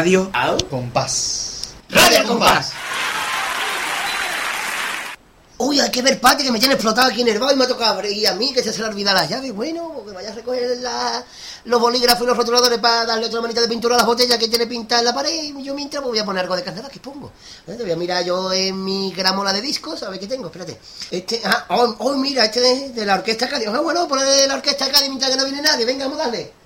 Radio Al Compás. Radio Compás. Uy, hay que ver Pati que me tiene explotado aquí en el bar y me ha tocado abrir y a mí que se se le olvida la llave. Bueno, que vaya a recoger la- los bolígrafos y los rotuladores para darle otra manita de pintura a las botellas que tiene pintada en la pared. Y yo mientras pues, voy a poner algo de candela que pongo. Eh, Te voy a mirar yo en mi gramola de discos a ver qué tengo. Espérate. Este, ah, oh, oh, mira, este de, de la orquesta Cádiz. Ah, bueno, poner de la orquesta Cádiz mientras que no viene nadie. Venga, vamos a darle.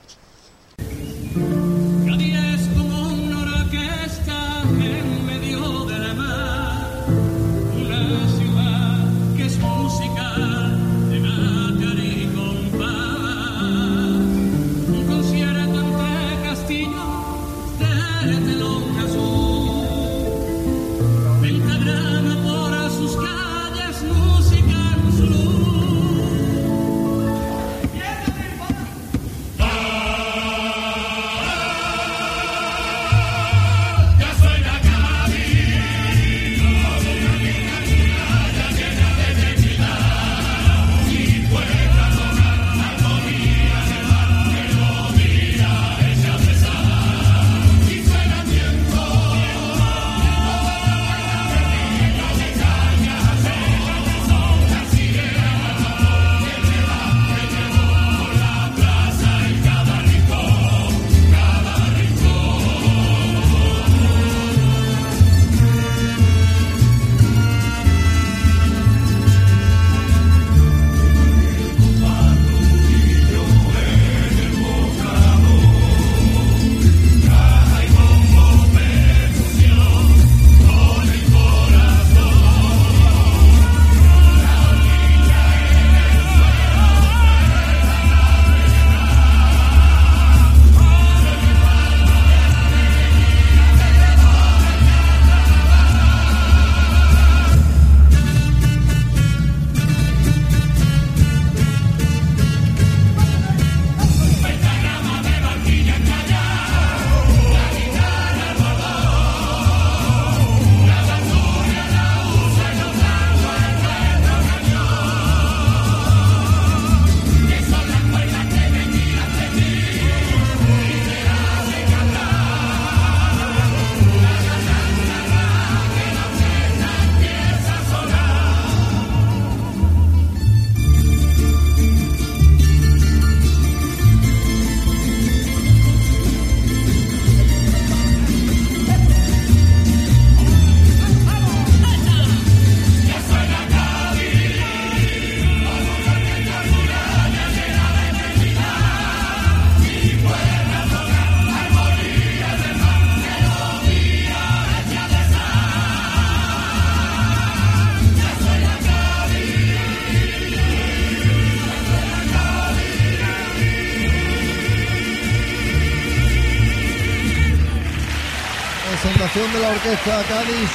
Orquesta Cádiz.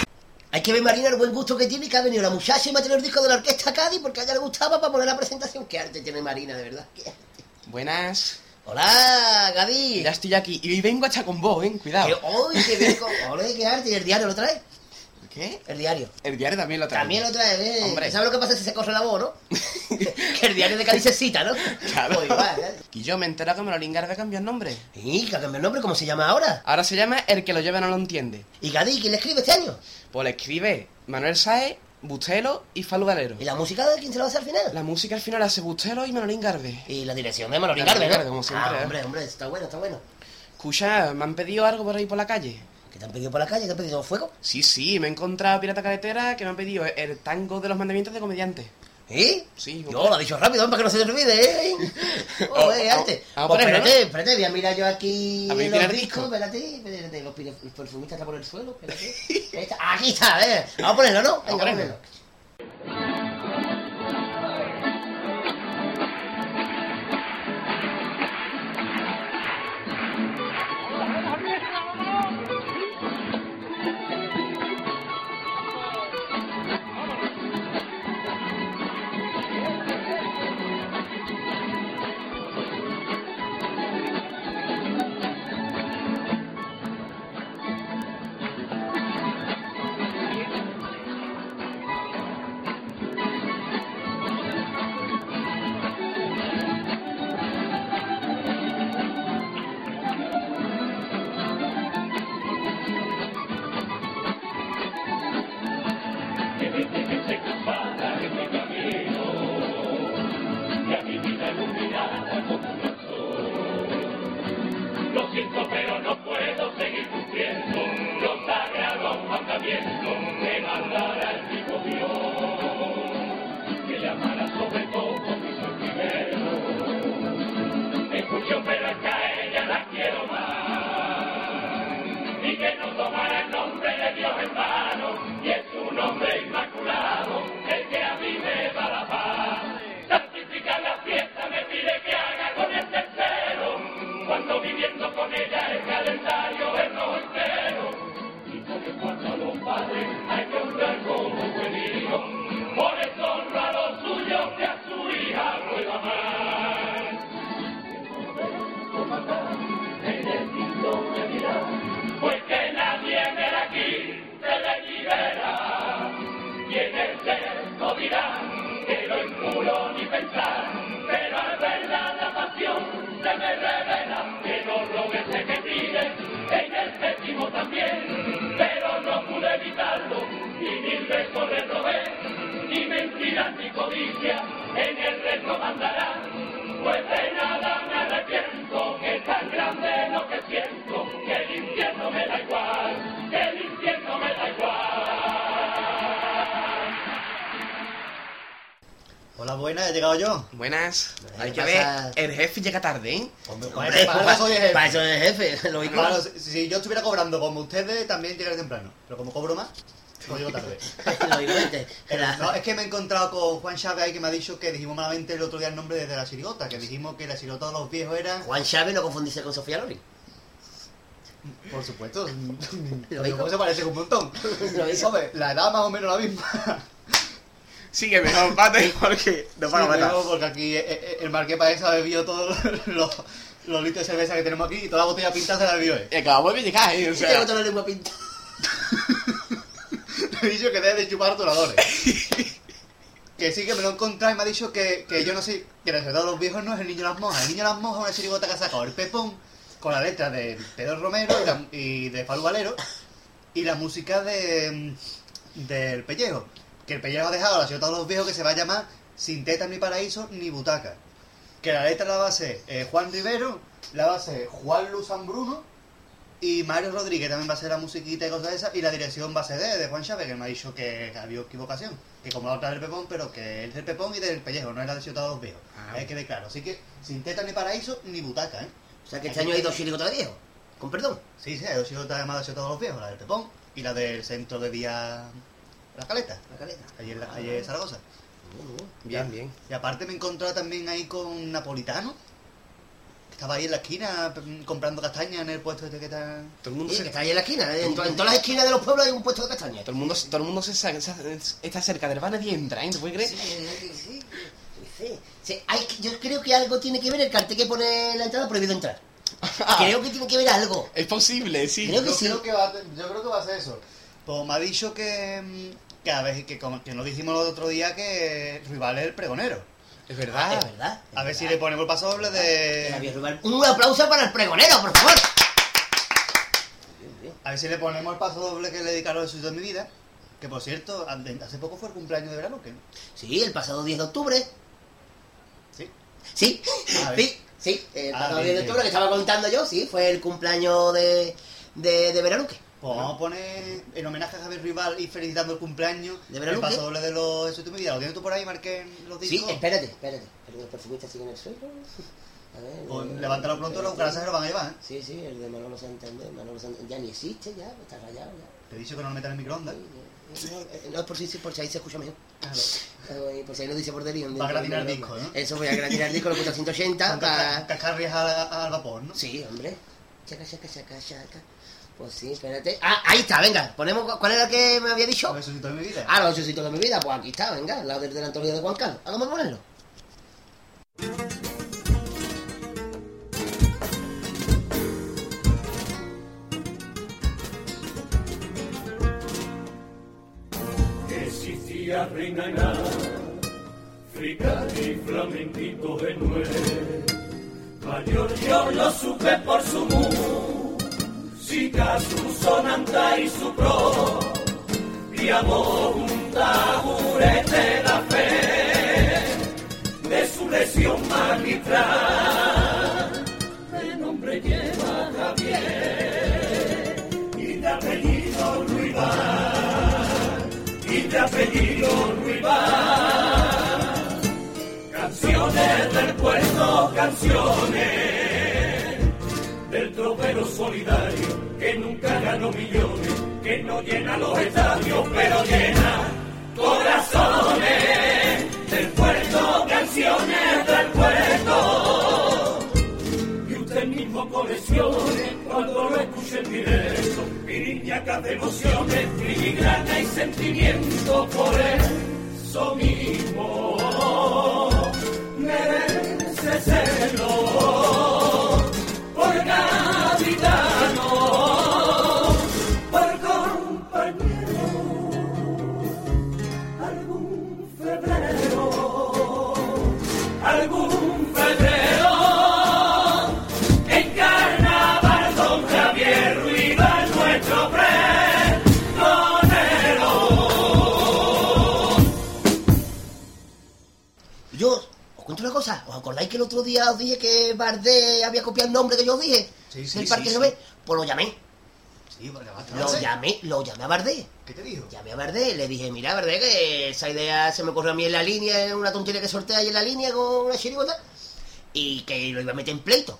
Hay que ver, Marina, el buen gusto que tiene que ha venido la muchacha y me ha tenido el disco de la orquesta Cádiz porque a ella le gustaba para poner la presentación. Qué arte tiene Marina, de verdad. Qué arte. Buenas. Hola, Gaby. Ya estoy aquí. Y hoy vengo hasta con vos, ¿eh? Que, Cuidado. ¡Uy, qué bien! co- ¡Ole, qué arte! ¿Y el diario lo trae? ¿Qué? El diario. El diario también lo trae. También lo trae, ¿eh? Hombre. ¿Sabes lo que pasa si se corre la voz, no? que el diario de Cádiz se cita, ¿no? Claro. Pues igual, ¿eh? Y yo me entero que Manolín Garbe cambió el nombre. Y que ha cambiado el nombre, ¿cómo se llama ahora? Ahora se llama El que lo lleva no lo entiende. ¿Y Gadí, quién le escribe este año? Pues le escribe Manuel Saez, Bustelo y Falu Galero. ¿Y la música de quién se la va a hacer al final? La música al final hace Bustelo y Manolín Garbe. Y la dirección de Manolín La Garbe, de ¿no? Garbe, como siempre, Ah, ¿eh? hombre, hombre, está bueno, está bueno. Escucha, me han pedido algo por ahí por la calle. ¿Qué te han pedido por la calle? ¿Te han pedido fuego? Sí, sí, me he encontrado Pirata Carretera que me han pedido el tango de los mandamientos de comediante. ¿Eh? Sí, Yo lo ha dicho rápido, para que no se te olvide, ¿eh? Oh, Oh, eh, oh, antes. vamos a Pues espérate, espérate, voy a mirar yo aquí A ver, los ¿tiene el discos, disco? espérate, espérate, los perfumistas están por el suelo, espérate. Ahí está, Aquí está, eh. Vamos a ponerlo, ¿no? Venga, a vamos a ponerlo. No me mandara el tipo, que le amara sobre todo, como si fuese primero. Escucho, pero es que a ella la quiero más, y que no tomará el nombre de Dios en vano, y es un hombre inmaculado, el que a mí me da la paz. Santificar la fiesta me pide que haga con el tercero, cuando viviendo con ella es calendario. También, pero no pude evitarlo, y mil le robé, ni mentiras ni codicia, en el resto mandará, pues de nada me arrepiento, que es tan grande lo que siento, que el infierno me da igual, que el infierno me da igual. Hola, buenas, he llegado yo. Buenas. Hay ¿qué que ver, pasa? el jefe llega tarde, ¿eh? Hombre, Hombre, para eso soy el jefe. para eso es jefe, lo Claro, si, si yo estuviera cobrando como ustedes, también llegaré temprano. Pero como cobro más, pues llego tarde. Pero no, es que me he encontrado con Juan Chávez ahí que me ha dicho que dijimos malamente el otro día el nombre de la sirigota, que dijimos que la sirigota de los viejos era, Juan Chávez no confundirse con Sofía Loren. por supuesto, Lo lo se parece un montón. Lo. Hombre, la edad más o menos la misma. Sigue mejor, pate, porque nos van a Sí, matar. porque aquí eh, eh, el marqués parece ha bebido todos los, los litros de cerveza que tenemos aquí y toda la botella pintada se la bebió. Y acabamos de llegar, ¿eh? O Tengo sea, toda la lengua pintada. Le he dicho que debe de chupar rotuladores. que sí que me lo he encontrado y me ha dicho que, que yo no sé, que el de los viejos no es el niño de las monjas. El niño de las monjas es una chirigota que ha sacado el Pepón con la letra de Pedro Romero y, la- y de Falu Valero y la música de del Pellejo. Que el Pellejo ha dejado a la chirigota de los viejos que se va a llamar Sin tetas ni paraíso ni butaca. Que la letra la va a ser eh, Juan Rivero, la va a ser Juan Luz San Bruno y Mario Rodríguez también va a ser la musiquita y cosas de esas. Y la dirección va a ser de, de Juan Chávez, que me ha dicho que había equivocación. Que como la otra del Pepón, pero que es del Pepón y del Pellejo, no era de Ciudad de los Viejos. Ah. Hay que ver claro. Así que sin teta ni paraíso ni butaca, ¿eh? O sea que este año hay dos chirigotas de viejo. Con perdón. Sí, sí, hay dos llamadas Ciudad de los Viejos, la del Pepón y la del centro de día La Caleta, La caleta. allí en la calle Zaragoza. Bien, bien. Y aparte me he encontrado también ahí con Napolitano. Estaba ahí en la esquina mm, comprando castañas en el puesto este que está... Todo el mundo Sí, se, que está ahí en la esquina. ¿eh? En, to- en todas las esquinas de los pueblos hay un puesto de castaña. todo el mundo, todo el mundo se, se- está cerca del bar y entra, ¿eh? ¿Te puedes creer? Sí, sí, sí, sí. Sí, hay yo creo que algo tiene que ver el cartel que pone en la entrada prohibido entrar. Creo que tiene que ver algo. Es posible, sí. Creo que yo, sí. creo que va, a- yo creo que va a ser eso. Pues me ha dicho que, mm, que a ver, que, como, que nos dijimos el otro día que Rival es el pregonero. Es Ah, verdad. es verdad. A es ver si le ponemos el paso doble Javier de... Un aplauso para el pregonero, por favor. A ver si le ponemos el paso doble que le dedicaron a su de mi vida. Que por cierto, hace poco fue el cumpleaños de verano, que Sí, el pasado 10 de octubre. sí. Sí, sí, sí. El Ah, pasado bien, 10 de octubre que estaba contando yo, sí, fue el cumpleaños de, de, de Veraluque. Pues vamos a poner en homenaje a Javier Rival y felicitando el cumpleaños ¿De el Veraluque? paso doble de los su de mi vida. ¿Lo tienes tú por ahí, Marqués, los Sí, discos? espérate, espérate. Pero los perfumistas siguen en el suelo. A ver, Pues eh, levántalo pronto, los cucarachas se lo van a llevar, ¿eh? Sí, sí, el de Manolo Santander. Manolo Santander ya ni existe, ya, está rayado ya. Te he dicho que no lo metan en el microondas. Sí, No, eh, no es por si, por si ahí se escucha mejor. Claro. Eh, Por si ahí no dice borderío. Va a gratinar el disco, ¿no? Eso voy a gratinar el disco, lo puse a 180 Con para... casca- cascarrias al, al vapor, ¿no? Sí, hombre. Chaca, chaca, chaca, chaca. Pues sí, espérate. Ah, ahí está, venga. Ponemos, ¿Cuál era el que me había dicho? Los Jesucitos de mi vida. Ah, los ocho sitios de mi vida. Pues aquí está, venga. Al lado del, del Antonio de Juan Carlos. Vamos a ponerlo. Existía reina en África y flamenquito de nueve. Mayor yo lo supe por su música, su sonanta y su pro. Y amor un taburete la fe de su lesión magistral. De nombre lleva Javier y de apellido Ruibal y de apellido Ruibal. Canciones del puerto, canciones tropero solidario que nunca ganó millones que no llena los estadios, pero llena corazones del puerto, canciones del puerto. Y usted mismo coleccione cuando lo escuche en directo, piriñacas de emociones, filigrana y sentimiento por eso mismo. Merece serlo Bardé había copiado el nombre que yo dije? Sí, sí, del Parque sí. Güell? Pues lo llamé. Sí, porque Lo llamé, lo llamé a Bardé. ¿Qué te dijo? Llamé a Bardé y le dije, mira Bardé, que esa idea se me ocurrió a mí en la línea, en una tontería que sortea ahí en la línea con una chirigota, y que lo iba a meter en pleito.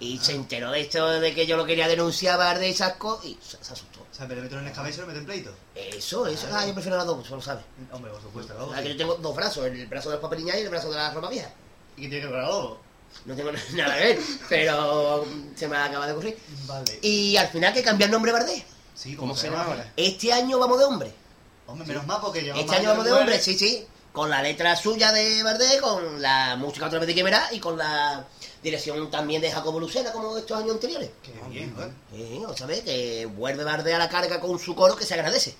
Y se enteró de esto de que yo lo quería denunciar a Bardé y Sasco, y se, se asustó. O sea, pero meterlo en el cabeza y lo mete en pleito. Eso, eso, ah, yo prefiero las dos, eso lo sabes. Hombre, por supuesto, O vamos. sea, que yo tengo dos brazos, el brazo de los papeliñas y el brazo de la ropa vieja. ¿Y qué tiene que ver algo? No tengo nada que ver, pero se me acaba de ocurrir. Vale. Y al final que cambié el nombre Bardé. Sí, ¿Cómo se llama ahora? Este año vamos de hombre. Hombre, menos mal porque llevamos Este año vamos de hombre, sí, sí. Con la letra suya de Bardé, con la música otra vez de Quimera y con la dirección también de Jacobo Lucena, como estos años anteriores. Qué bien, ¿eh? Sí, ¿no sabes? Que vuelve Bardé a la carga con su coro que se agradece.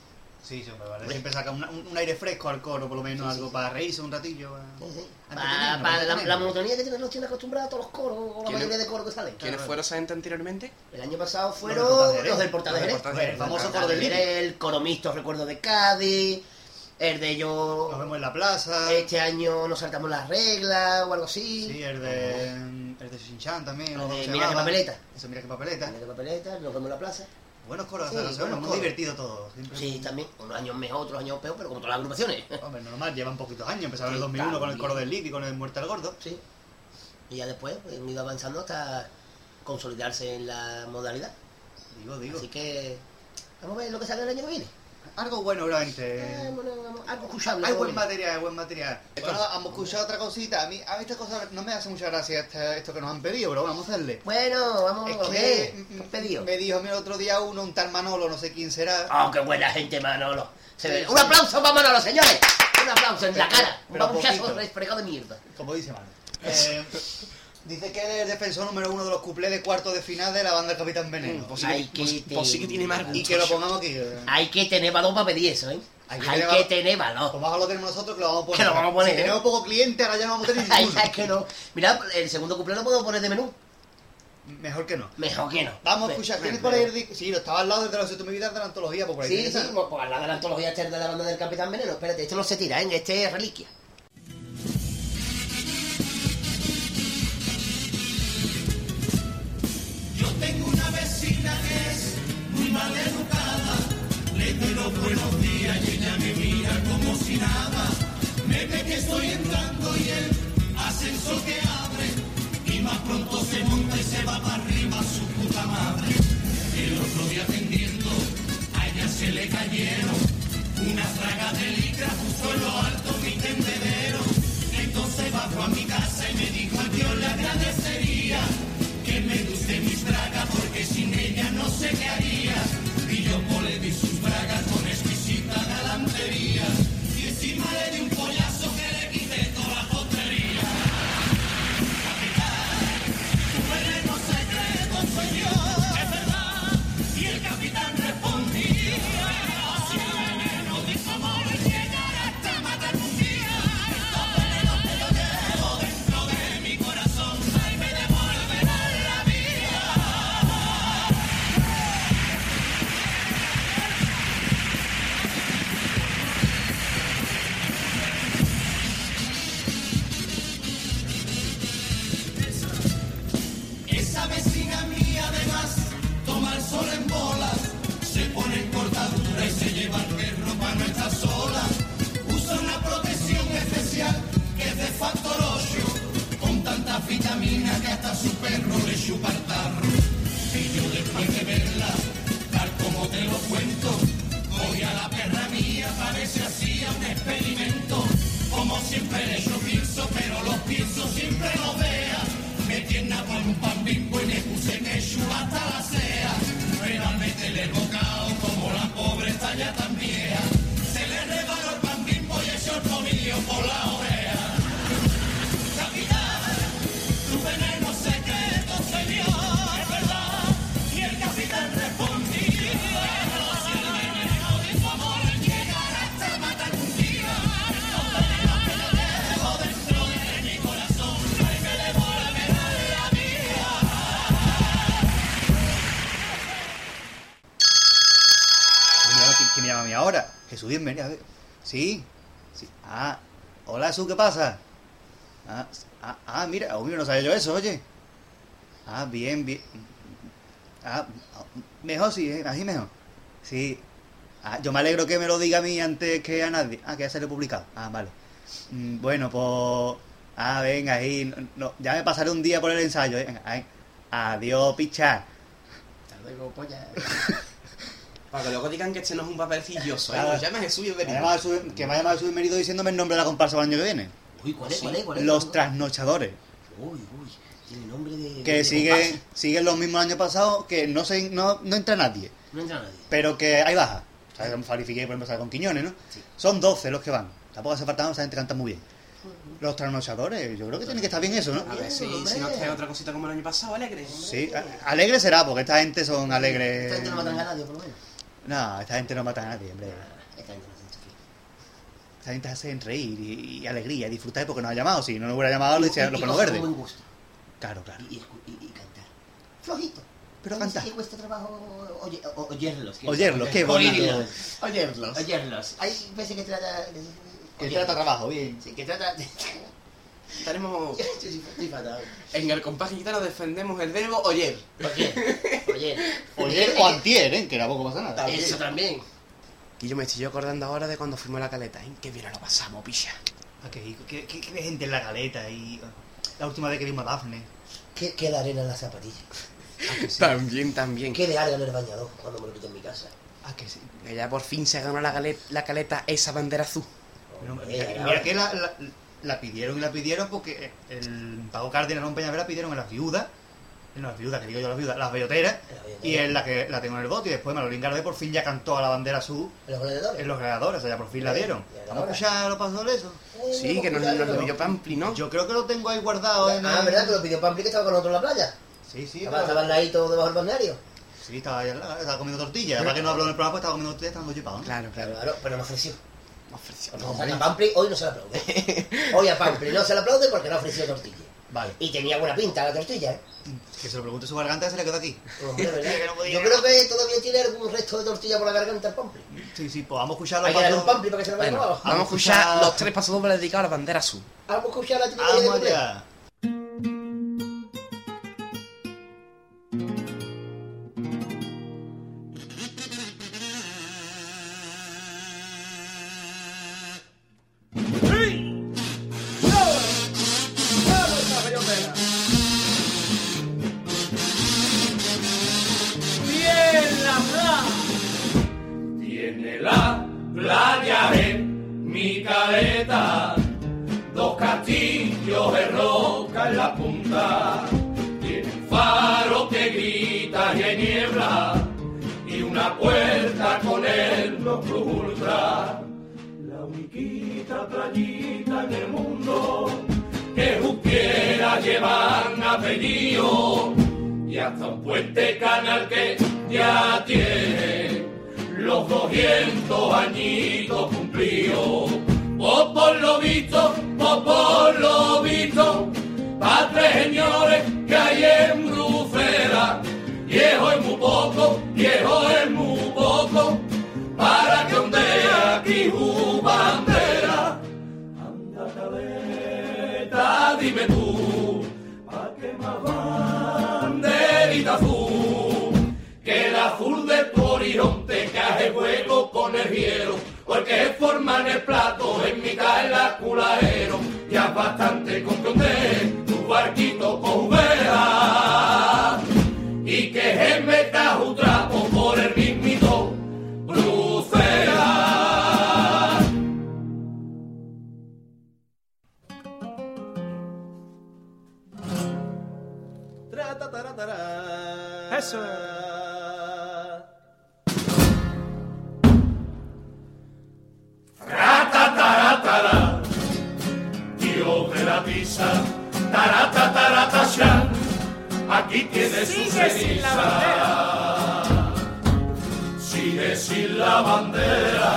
Sí, sí, hombre, vale. Siempre saca un, un aire fresco al coro, por lo menos, algo para reírse un ratillo. eh. Sí, sí. Ah, Pa- entretenido, pa- la, la monotonía que tienen los tienen acostumbrados todos los coros, o la ¿Quiénes- mayoría de coros que salen. ¿Quiénes fueron esa gente anteriormente? El año pasado fueron los del Portajerez. Los del Portajerez. El famoso coro del. El coro mixto, recuerdo de Cádiz. El de Nos yo. vemos en la plaza. Este año nos saltamos las reglas o algo así. Sí, el de. El de Shinchan también. El de Mira qué papeleta. Eso, mira qué papeleta. También de papeleta, nos vemos en la plaza. Buenos coros, Sí, o sea, no sé, buenos muy coros. divertido todo. Siempre- Sí, también. Unos años mejor, otros años peor, pero como todas las agrupaciones. Hombre, normal, llevan poquitos años. Empezaron en el Sí, 2001 con el coro del Lid y con el Muerte al Gordo. Sí. Y ya después pues, han ido avanzando hasta consolidarse en la modalidad. Digo, digo. Así que vamos a ver lo que sale el año que viene. Algo bueno, obviamente. Eh, bueno, vamos- algo escuchable. Hay buen bueno. material, hay buen material. Bueno, hemos escuchado otra cosita. A mí, a mí esta cosa no me hace mucha gracia esta- esto que nos han pedido, pero vamos a hacerle. Bueno, vamos Es a que ver. ¿Qué pedido? me dijo a mí el otro día uno, un tal Manolo, no sé quién será. ¡Oh, qué buena gente, Manolo! Se ve- Sí, Un aplauso para Manolo, señores. Un aplauso en la Pero- cara. Un pero babuchazo poquito. refregado de mierda. Como dice Mano. Eh, dice que él es el defensor número uno de los cuplés de cuarto de final de la banda Capitán Veneno. Pues sí, Ay, que- pues- pues sí que tiene más. Y que lo pongamos aquí. eh. Hay que tener valor para pedir eso, ¿eh? Hay Hay que tener valor. Pues más lo tenemos nosotros que lo vamos a poner. Que lo vamos a poner, Si ¿eh? tenemos poco cliente, ahora ya no vamos a tener Ay, ninguno. es que no. Mira, el segundo cumple lo puedo poner de menú. Mejor que no. Mejor que no. Vamos a escuchar. ¿Tienes por ahí el di- Sí, lo estaba al lado de la de mi vida de la antología, pues por ahí Sí, sí, pues pues, al lado de la antología esta de la banda del Capitán Veneno. Espérate, este no se tira, ¿eh? Este es reliquia. maleducada. Le doy los buenos días y ella me mira como si nada. Me ve que estoy entrando y él ascenso que abre. Y más pronto se monta y se va para arriba su puta madre. El otro día atendiendo, a ella se le cayeron unas fragas de licra justo en lo alto mi tendedero. Entonces bajo a mi casa y me dijo yo le agradecería sé harías. Y yo polé vi sus bragas con exquisita galantería. Sí, sí. Ah, hola Jesús, ¿qué pasa? Ah, ah, ah, mira, oh, mira, no sabía yo eso, oye. Ah, bien, bien. Ah, ah, mejor sí, ¿eh? así mejor. Sí. Ah, yo me alegro que me lo diga a mí antes que a nadie. Ah, que ya salió publicado. Ah, vale. Mm, bueno, pues... Ah, venga, ahí. no- no, ya me pasaré un día por el ensayo. ¿eh? Venga, ahí. Adiós, pichar. Hasta luego, polla. Para que luego digan que este no es un papelicilloso, ¿eh? Claro. Llama Jesús bienvenido. que me ha llamado Jesús Mérido diciéndome el nombre de la comparsa para el año que viene. Uy, ¿cuál es? ¿Cuál es? ¿Cuál es? Los trasnochadores. Uy, uy. Tiene nombre de. Que de siguen, siguen los mismos años pasados, que no se, no, no entra nadie, No entra nadie. pero que hay baja. O sea, Farifique, por ejemplo, sale con Quiñones, ¿no? Sí. Son 12 los que van. Tampoco hace falta, esa gente canta muy bien. Los trasnochadores, yo creo que tiene que estar bien eso, ¿no? A ver si, si no trae otra cosita como el año pasado, alegre. Sí, alegre será, porque esta gente son alegres. Esta gente no matan a nadie, por lo menos. No, esta gente no mata a nadie, hombre. Esta gente hace sufrir. Esta gente hace reír y, y alegría, disfrutar porque nos ha llamado. Si no nos hubiera llamado, le decía Y- los cosas verdes. buen gusto. Claro, claro. Y, y, cantar. Flojito. Pero canta. qué cuesta trabajo oye- oyerlos. Oyerlos, qué bonito. Oyerlos. Oyerlos. Hay veces que trata... Que oyerlos. trata trabajo, bien. Sí, que trata... Fatal. En el compás gitano defendemos el verbo oyer. Oyer. Oyer. Oyer o antier, ¿eh? Que tampoco pasa nada. Eso también. Y yo me estoy yo acordando ahora de cuando fuimos a la caleta, ¿eh? Qué bien lo pasamos, picha. Ah, ¿Qué, qué, gente en la caleta y la última vez que vimos a Dafne? ¿Qué, qué de arena en las zapatillas? También, también. ¿Qué de alga en el bañador cuando me lo quité en mi casa? Ah, que sí. Ya por fin se ganó la, la caleta esa bandera azul. Pero, mira, mira que la, la, la pidieron y la pidieron porque el Pago Cárdenas en Peñavera pidieron en las viudas, en las viudas, que digo yo las viudas, las belloteras, y en la que la tengo en el bote, y después Manolín Garde por fin ya cantó a la bandera azul ¿En los gladiadores? en los gladiadores, o sea, ya por fin la dieron. ¿Vamos a escuchar los pasos de eso? Sí, que nos, a nos lo pidió Pampli, ¿no? Yo creo que lo tengo ahí guardado en Ah, el- ¿verdad? Que lo pidió Pampli que estaba con nosotros en la playa. Sí, sí, Estaba, pero- estaba al ladito debajo del balneario. Sí, estaba, ahí estaba comiendo tortillas. Además que no habló en el programa, pues estaba comiendo tortillas, estaba ¿no? Claro, Claro, claro. claro, pero no ofreció. Ofreció. O sea, a Pampli hoy no se le aplaude. Hoy a Pampli no se le aplaude porque no ofreció tortilla. Vale. Y tenía buena pinta la tortilla, ¿eh? Que se lo pregunte su garganta, se le quedó aquí. No podía. Yo creo que todavía tiene algún resto de tortilla por la garganta el Pampli. Sí, sí, pues vamos a escuchar los Hay que darle un pasos. Pampli para que se lo vaya Bueno, abajo. vamos a escuchar los tres pasos dobles dedicados a la bandera azul. Vamos a escuchar la típica de castillos de roca en la punta. Tiene un faro que grita y hay niebla, y una puerta con el plus ultra. La uniquita playita en el mundo, que justiera llevan apellido, y hasta un puente canal que ya tiene los 200 añitos cumplidos. O por lo visto, o por lo visto, pa' tres señores que hay en Brucera. Viejo es muy poco, viejo es muy poco, para que ondea aquí su bandera. Anda caleta, dime tú, pa' qué más banderita azul que el azul de tu horizonte que hace juego con el hielo, porque es forman el plato en mitad del aculajero. Ya bastante con que usted tu barquito cojubea y que se meta un trapo por el mismito Bruselas. Eso tarata, tarata, shan. Aquí tienes su Sigue ceniza. Sigue sin la bandera.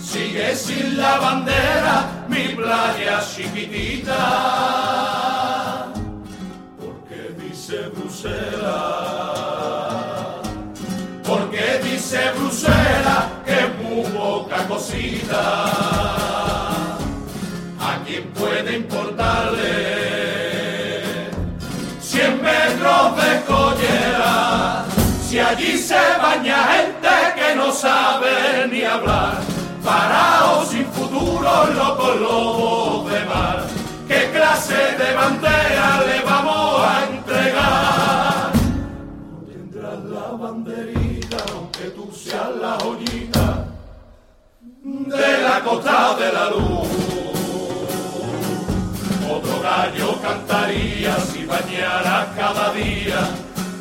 Sigue sin la bandera, mi playa chiquitita. Porque dice Bruselas. Porque dice Bruselas que es muy poca cosita. ¿A quién puede importarle? Cien metros de collera, si allí se baña gente que no sabe ni hablar, parados sin futuro, locos lobos de mar, ¿qué clase de bandera le vamos a entregar? No tendrás la banderita, aunque tú seas la joyita de la costa de la luz. Gallo cantaría si bañara cada día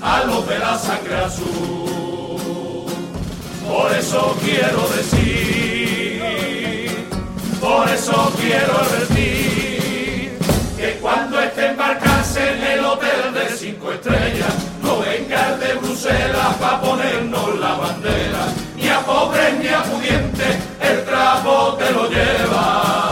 a los de la sangre azul. Por eso quiero decir, por eso quiero advertir, que cuando esté embarcarse en el hotel de cinco estrellas, no venga el de Bruselas para ponernos la bandera, ni a pobres ni a pudientes, el trapo te lo lleva.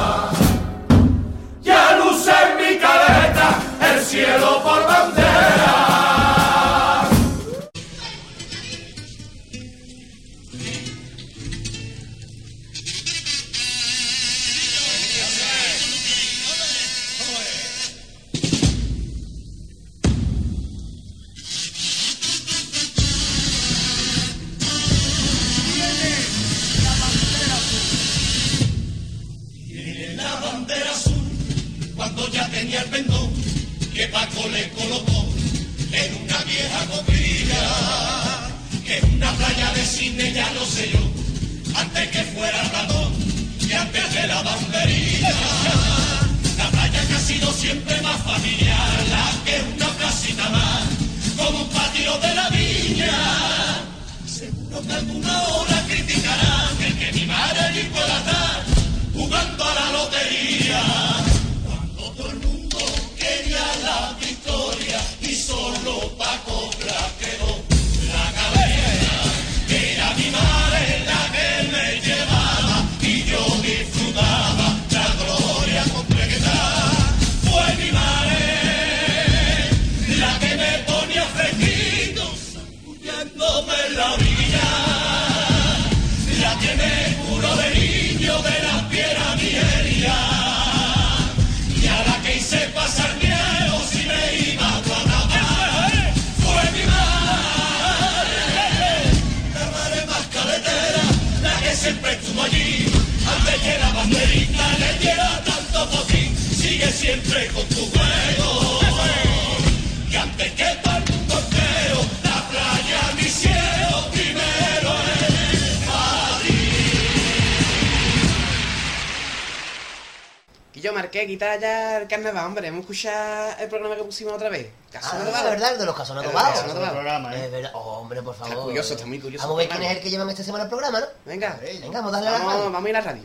Quitar ya el carnaval, hombre. Hemos escuchado el programa que pusimos otra vez. Caso Ah, es verdad, el de los casos no tomados. programa, ¿eh? Es verdad. Oh, hombre, por favor. Está curioso, está muy curioso Vamos a ver quién es el que llevan esta semana el programa, ¿no? Venga, Venga, vamos a darle a la vamos, radio. vamos a ir a la radio.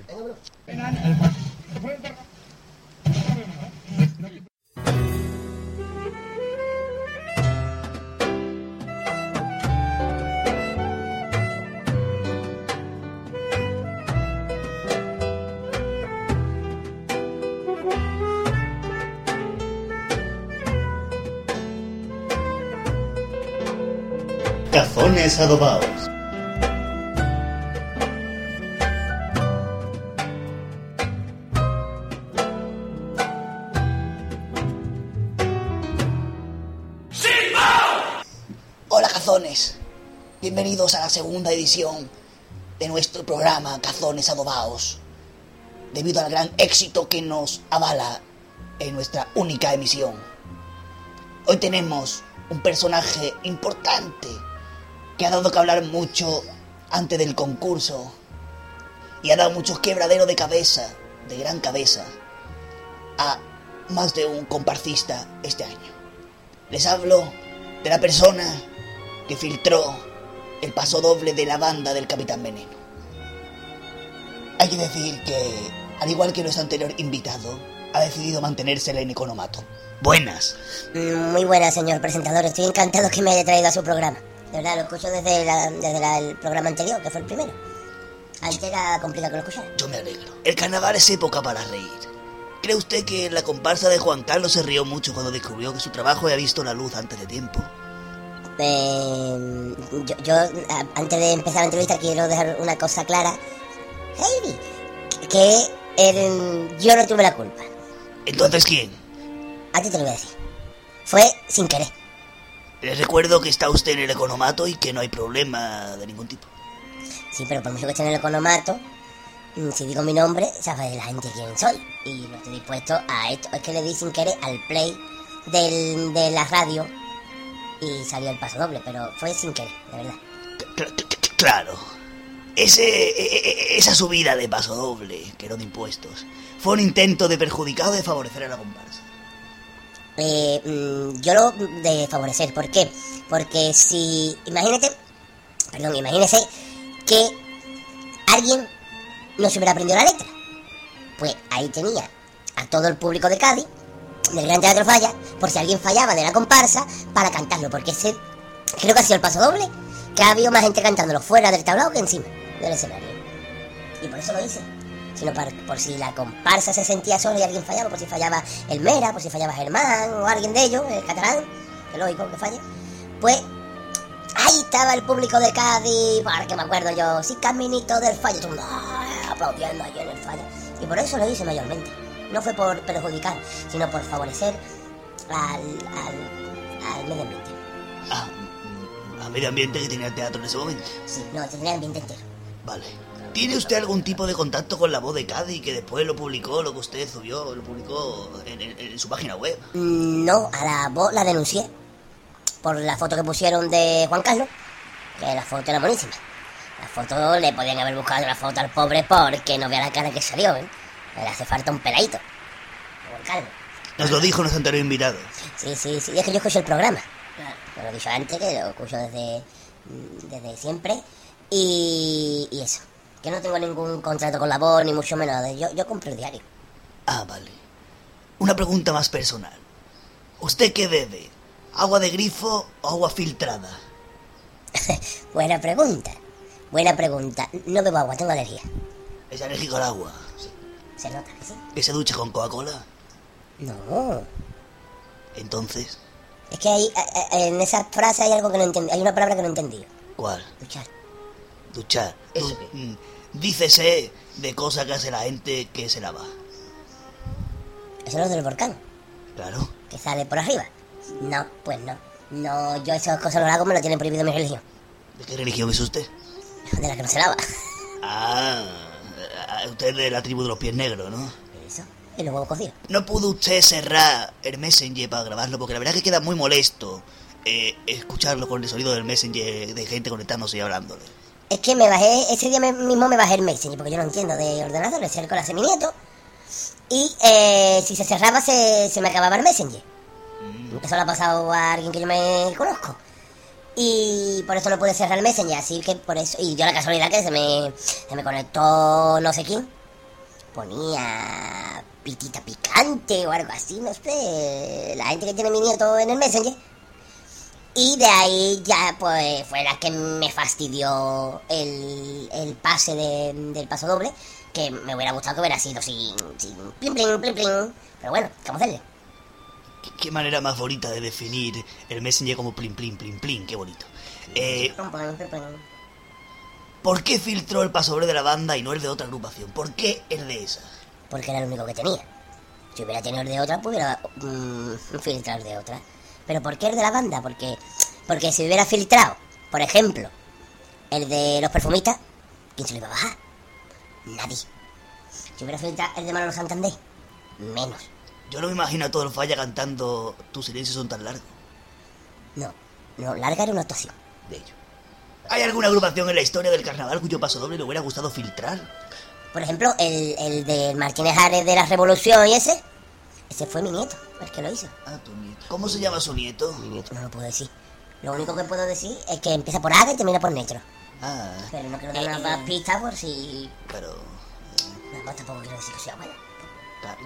Adobados. Hola cazones, bienvenidos a la segunda edición de nuestro programa Cazones Adobados, debido al gran éxito que nos avala en nuestra única emisión. Hoy tenemos un personaje importante que ha dado que hablar mucho antes del concurso y ha dado muchos quebraderos de cabeza, de gran cabeza, a más de un comparcista este año. Les hablo de la persona que filtró el paso doble de la banda del Capitán Veneno. Hay que decir que, al igual que nuestro anterior invitado, ha decidido mantenerse en economato. Buenas. Mm, Muy buena, señor presentador. Estoy encantado que me haya traído a su programa. De verdad, lo escucho desde, la- desde la- el programa anterior, que fue el primero. Antes era complicado que lo escuchara. Yo me alegro. El carnaval es época para reír. ¿Cree usted que la comparsa de Juan Carlos se rió mucho cuando descubrió que su trabajo había visto la luz antes de tiempo? Eh, yo, yo, a- antes de empezar la entrevista, quiero dejar una cosa clara. Heidi, que el- yo no tuve la culpa. Entonces, ¿quién? A ti te lo voy a decir. Fue sin querer. Les recuerdo que está usted en el economato y que no hay problema de ningún tipo. Sí, pero por mucho que esté en el economato, mm, si digo mi nombre, sabe la gente quién soy. Y no estoy dispuesto a esto. Es que le di sin querer al play del, de la radio y salió el paso doble, pero fue sin querer, de verdad. Cl- cl- cl- Claro. Ese, e- e- esa subida de paso doble, que no de impuestos, fue un intento de perjudicar o de favorecer a la comparsa. Eh, mm, yo lo de favorecer, ¿por qué? Porque si, imagínate, perdón, imagínese que alguien no se hubiera aprendido la letra. Pues ahí tenía a todo el público de Cádiz, del Gran Teatro Falla, por si alguien fallaba de la comparsa, para cantarlo, porque ese creo que ha sido el paso doble, que ha habido más gente cantándolo fuera del tablado que encima del escenario. Y por eso lo hice. Sino para- por si la comparsa se sentía sola y alguien fallaba, por si fallaba el Mera, por si fallaba Germán o alguien de ellos, el catalán, que lógico que falle. Pues ahí estaba el público de Cádiz, porque me acuerdo yo, sí, caminito del fallo, todo ¡ah! aplaudiendo allí en el fallo. Y por eso lo hice mayormente. No fue por perjudicar, sino por favorecer al, al, al medio ambiente. Ah, mm, a medio ambiente que tenía el teatro en ese momento. Sí, no, tendría el ambiente entero. Vale. ¿Tiene usted algún tipo de contacto con la voz de Cádiz que después lo publicó, lo que usted subió, lo publicó en, en- en su página web? Mm, No, a la voz la denuncié por la foto que pusieron de Juan Carlos, que la foto era buenísima. La foto le podían haber buscado la foto al pobre porque no vea la cara que salió, ¿eh? Le hace falta un peladito. Juan Carlos. Nos lo dijo nuestro anterior invitado. Sí, sí, sí, es que yo escucho el programa. Lo he dicho antes, que lo escucho desde, mm, desde siempre. Y, y eso, que no tengo ningún contrato con la voz, ni mucho menos. Yo, yo compro el diario. Ah, vale. Una pregunta más personal. ¿Usted qué bebe? ¿Agua de grifo o agua filtrada? Buena pregunta. Buena pregunta. No bebo agua, tengo alergia. ¿Es alérgico al agua? Se nota que sí. ¿Que se ducha con Coca-Cola? No. Entonces, Es que hay, eh, eh, en esa frase hay algo que no entendí. Hay una palabra que no entendí. ¿cuál? Duchar. Duchar. ¿Eso mm, dícese de cosas que hace la gente que se lava. Eso no es del volcán, Claro. que sale por arriba. No, pues no. No, yo esas cosas lo hago, me lo tienen prohibido mi religión. ¿De qué religión es usted? De la que no se lava. Ah, usted es de la tribu de los pies negros, ¿no? Eso. Y los huevos cocidos. No pudo usted cerrar el Messenger para grabarlo, porque la verdad que queda muy molesto eh, escucharlo con el sonido del Messenger de gente conectándose y hablándole. Es que me bajé, ese día mismo me bajé el Messenger, porque yo no entiendo de ordenador, le cerco la mi nieto. Y eh, si se cerraba, se, se me acababa el Messenger. Eso le ha pasado a alguien que yo me conozco. Y por eso no pude cerrar el Messenger, así que por eso. Y dio la casualidad que se me, se me conectó no sé quién. Ponía pitita picante o algo así, no sé. La gente que tiene mi nieto en el Messenger. Y de ahí ya pues fue la que me fastidió el, el pase de- del paso doble, que me hubiera gustado que hubiera sido sin, sin plin plin plin plin. Pero bueno, ¿qué vamos a hacerle? ¿Qué, qué manera más bonita de definir el Messenger como plin, plin, plin, plin, qué bonito. Eh, ¿Por qué filtró el pasobre de la banda y no el de otra agrupación? ¿Por qué el de esa? Porque era el único que tenía. Si hubiera tenido el de otra, pues hubiera mm, filtrado el de otra. Pero ¿por qué el de la banda? Porque, porque si hubiera filtrado, por ejemplo, el de los perfumistas, ¿quién se lo iba a bajar? Nadie. Si hubiera filtrado el de Manolo Santander, menos. Yo no me imagino a todo el falla cantando Tus silencios son tan largos. No, no, larga era una actuación. De ello. ¿Hay alguna agrupación en la historia del carnaval cuyo paso doble le hubiera gustado filtrar? Por ejemplo, el, el de Martínez Ares de la Revolución y ese, ese fue mi nieto, el que lo hizo. Ah, tu nieto. ¿Cómo se llama su nieto? Mi nieto no lo puedo decir. Lo único que puedo decir es que empieza por Aga y termina por Netro. Ah, Pero no quiero dar más pistas por si... pero... No, tampoco quiero decir que sea claro,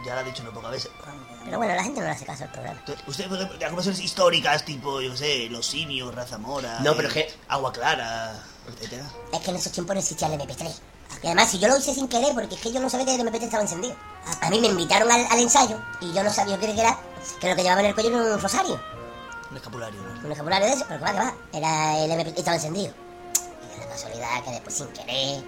Ya lo ha dicho una pocas veces. Pero bueno, la gente no le hace caso al programa. Usted, por ejemplo, de agrupaciones históricas, tipo, yo sé, Los Simios, Raza Mora... No, eh, pero es que- Agua Clara, etcétera. Es que en esos tiempos no existía el MP3. Y además, si yo lo hice sin querer, porque es que yo no sabía que el MP3 estaba encendido. A, a mí me invitaron al, al ensayo y yo no sabía qué era, que lo que llevaba en el cuello era un rosario. Un escapulario, ¿no? Un escapulario de eso, pero que va, que va. Era el MP3 y estaba encendido. Y la casualidad que después sin querer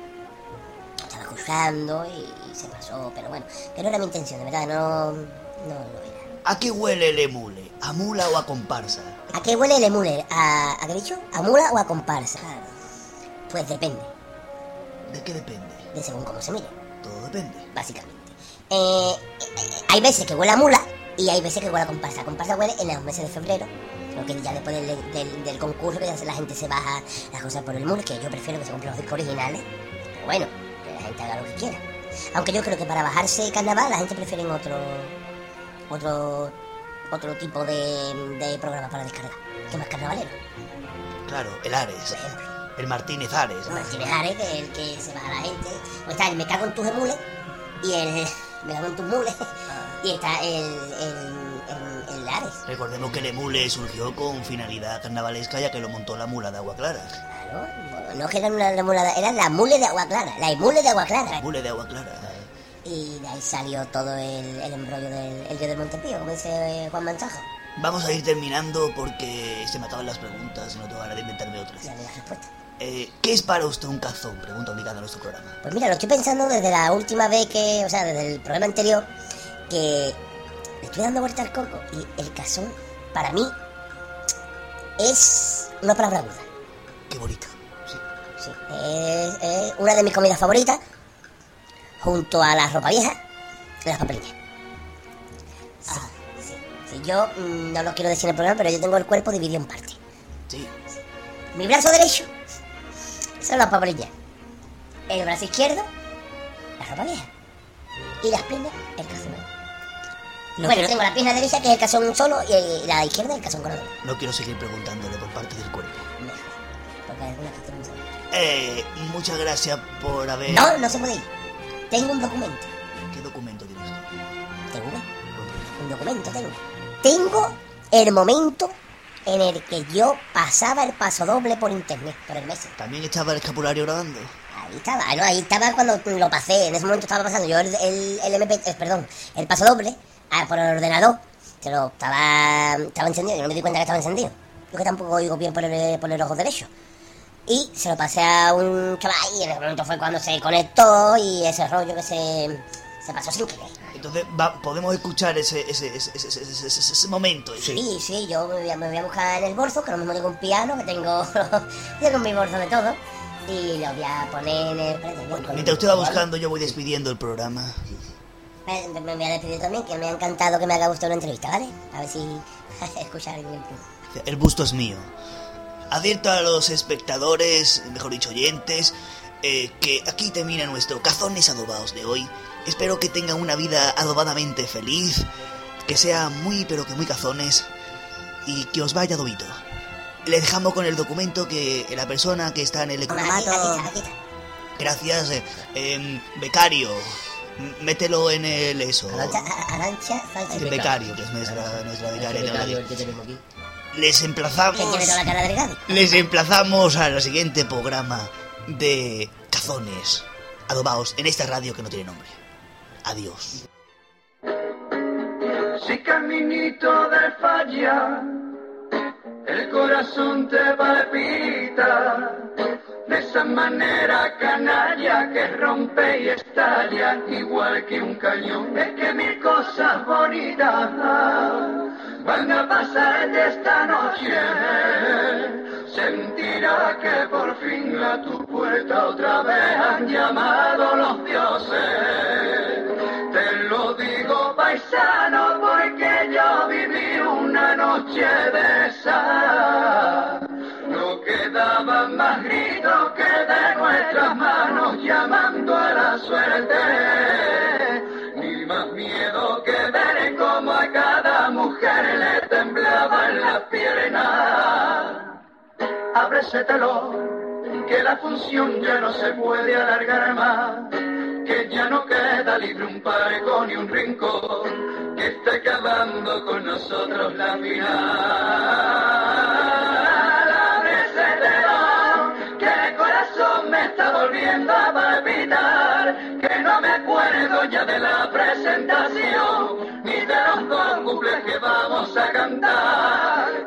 estaba escuchando y, se pasó, pero bueno, que no era mi intención, de verdad, no, no lo era. ¿A qué huele el emule? ¿A mula o a comparsa? ¿A qué huele el emule? ¿A, ¿A qué he dicho? ¿A mula o a comparsa? Pues depende, ¿De qué depende? de según cómo se mire. Todo depende. básicamente. Eh, eh, hay veces que huele a mula y hay veces que huele a comparsa. Comparsa huele en los meses de febrero, lo que ya después del, del- del concurso que ya la gente se baja las cosas por el muro, que yo prefiero que se compren los discos originales. Pero bueno, que la gente haga lo que quiera. Aunque yo creo que para bajarse carnaval la gente prefiere otro otro otro tipo de, de programa para descargar, que más carnavalero. Claro, el Ares. Por ejemplo, El Martínez Ares. Martínez Ares, que es el que se baja la gente. O está el Me cago en tus emules y el Me cago en tus mules. Y está el, el, el, el Ares. Recordemos que el emule surgió con finalidad carnavalesca ya que lo montó la mula de Agua Clara. Claro, no es que era una, la mula, era la mule de agua clara, la emule de agua clara. Mule de Agua Clara. Y de ahí salió todo el, el embrollo del el yo del Montepío, como dice Juan Manzajo. Vamos a ir terminando porque se me acaban las preguntas y no tengo ganas de inventarme otras. Ya le das respuesta. Eh, ¿Qué es para usted un cazón? Pregunta obligada a nuestro programa. Pues mira, lo estoy pensando desde la última vez que, o sea, desde el programa anterior, que le estoy dando vuelta al coco y el cazón, para mí, es una palabra aguda. Qué bonita. Sí. Sí, es, es una de mis comidas favoritas, junto a la ropa vieja y las papelillas. Sí, sí, sí, yo mm, no lo quiero decir en el programa, pero yo tengo el cuerpo dividido en partes. Sí. Mi brazo derecho son las papelillas. El brazo izquierdo, la ropa vieja. Y las piernas, el calzón. bueno, tengo la pierna derecha que es el calzón solo y la izquierda el calzón con otro. No quiero seguir preguntándole por parte del cuerpo. Mejor, porque hay algunas solo. Eh, muchas gracias por haber... No, no se puede ir. Tengo un documento. ¿Qué documento tiene usted? Tengo un documento, tengo. Tengo el momento en el que yo pasaba el paso doble por internet, por el mes. ¿También estaba el escapulario grabando? Ahí estaba, no, ahí estaba cuando lo pasé, en ese momento estaba pasando yo el, el, el MP, eh, perdón, el paso doble ah, por el ordenador, pero estaba, estaba encendido, yo no me di cuenta que estaba encendido. Yo que tampoco oigo bien por el, por el ojo derecho. Y se lo pasé a un chaval y en ese momento fue cuando se conectó y ese rollo que se, se pasó sin querer. Entonces, va- podemos escuchar ese, ese, ese, ese, momento. Sí, sí, yo me voy, a, me voy a buscar en el bolso, que lo mismo tengo un piano, que tengo, tengo en mi bolso de todo, y lo voy a poner en el... con- Mientras usted va buscando, yo voy despidiendo el programa. Me, me voy a despedir también, que me ha encantado que me haga usted una entrevista, ¿vale? A ver si escucha alguien. El busto es mío. Advierto a los espectadores, mejor dicho oyentes, eh, que aquí termina nuestro Cazones Adobados de hoy. Espero que tengan una vida adobadamente feliz, que sea muy pero que muy cazones y que os vaya adobito. Le dejamos con el documento que la persona que está en el economato... Gracias, eh, em, becario. Mételo en el eso. Arancha, Arancha. El becario, que es nuestra, nuestra becaria. de becario, el que tenemos aquí. Les Que emplazamos... la cara de. Les emplazamos al siguiente programa de Cazones Adobaos en esta radio que no tiene nombre. Adiós. Si caminito de falla, el corazón te palpita. De esa manera canalla que rompe y estalla, igual que un cañón. Es que mil cosas bonitas van a pasar de esta noche. Sentirá que por fin a tu puerta otra vez han llamado los dioses. Porque yo viví una noche de esa. No quedaban más gritos que de nuestras manos llamando a la suerte. Ni más miedo que ver cómo a cada mujer le temblaban las piernas. Ofrécetelo, que la función ya no se puede alargar más, que ya no queda libre un parejo ni un rincón, que está acabando con nosotros la final. Ofrécetelo, que el corazón me está volviendo a palpitar, que no me acuerdo ya de la presentación, ni de los dos que vamos a cantar.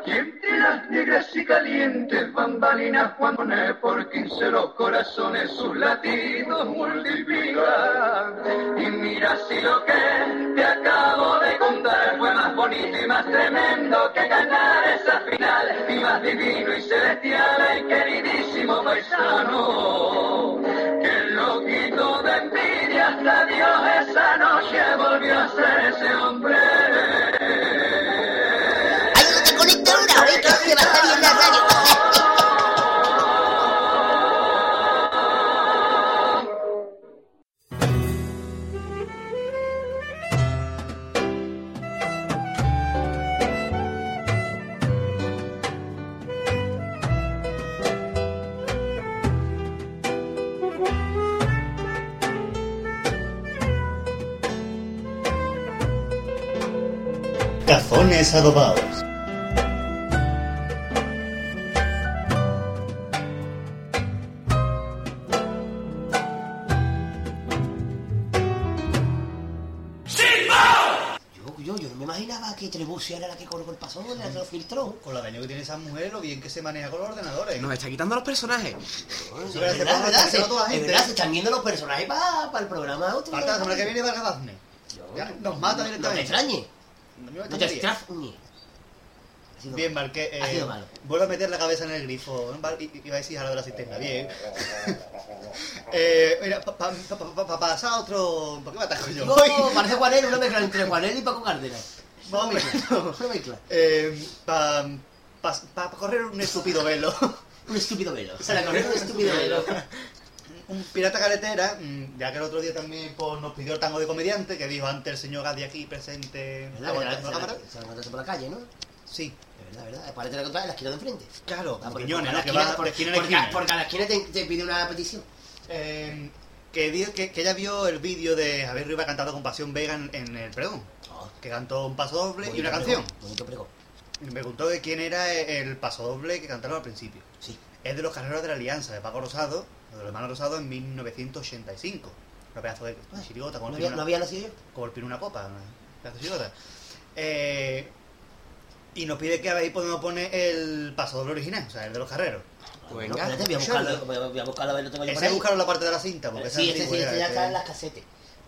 Negras y calientes bambalinas ne por quince los corazones sus latidos multiplican. Y mira si lo que te acabo de contar fue más bonito y más tremendo que ganar esa final, y más divino y celestial y queridísimo paisano. Que loquito de envidia hasta Dios esa noche volvió a ser ese hombre. Cazones adobados. Yo, yo, yo no me imaginaba que Trebuccia era la que colocó el paso, la que lo filtró. Con la daño que tiene esa mujer, lo bien que se maneja con los ordenadores. Nos está quitando los personajes. Es pero verdad, se es pasa verdad, que se, no toda la es gente. verdad, se están yendo los personajes para el programa otro. Falta la semana que viene Vargas Dafne. Ya, nos mata No te directamente. extrañe, No no te. Ha sido Bien, malo. Marque. Eh, Ha sido malo. Vuelve a meter la cabeza en el grifo. Iba a decir jala de la cisterna. Bien. eh, mira, para pa, pa, pa- pa pasar a otro. ¿Por qué me yo? No, parece Juanel, una mezcla entre Juanel y Paco Cárdenas. O menos. Una mezcla. Eh, para correr un estúpido velo. Un estúpido velo. Se la corrió un estúpido velo. un pirata carretera, mm, ya que el otro día también pues, nos pidió el tango de comediante, que dijo antes el señor Gadi aquí presente. ¿Verdad? Que ¿No, se no, la- cámara? se encontraste por la calle, ¿no? Sí, De verdad, ¿verdad? Parece la contra en la esquina de enfrente. claro, Ah, porque Quiñones, por ¿no? la Que esquina- va esquina porque, esquina. porque a la esquina te, te pide una petición. Eh, que, dijo que, que ella vio el vídeo de Javier Rivas cantando con Pasión Vega en, en el pregón. Que cantó un paso doble y una pregón, canción. Bonito pregón. Y me preguntó de quién era el paso doble que cantaron al principio. Sí. Es de los carreros de la Alianza de Paco Rosado, de los hermanos Rosado en 1985. Un pedazo de chirigota, como ¿No había, pino- no había nacido yo? como el pino una copa, una pedazo de chirigota. Eh, y nos pide que ahí podemos poner el paso doble original, o sea, el de los carreros. Bueno, Venga, espérate, voy a buscarlo, voy a- buscarlo a ver, lo tengo yo Ese buscaron la parte de la cinta, porque Sí, ese sí, ese ya está en las casetes.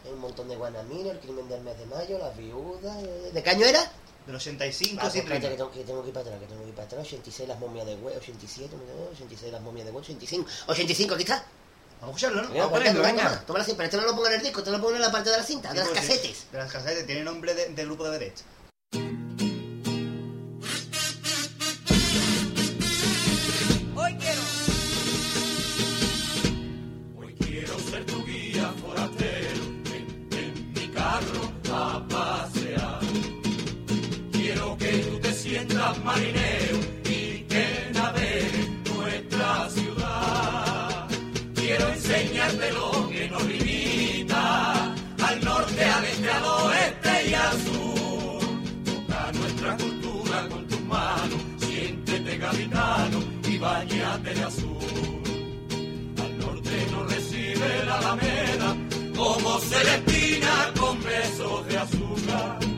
Hay un montón de Guanamino, el crimen del mes de mayo, las viudas. eh, ¿De qué año era? Del 85, Ah, pues espérate, que tengo, que tengo que ir para atrás, que tengo que ir para atrás. 86 las momias de huevo, 87, 86 las momias de huevo, 85. 85, aquí está. Vamos a escucharlo, ¿no? Vamos a ponerlo, toma, venga. toma, Toma la cinta, pero este no lo pongo en el disco, este lo pongo en la parte de la cinta, de Sí, las sí, casetes. De las casetes, tiene nombre de, de grupo de vedettes. Marinero y que navegues nuestra ciudad. Quiero enseñarte lo que nos limita, al norte, al este, al oeste y al sur. Toca nuestra cultura con tus manos, siéntete capitano y bañate de azul. Al norte nos recibe la alameda, como Celestina con besos de azúcar.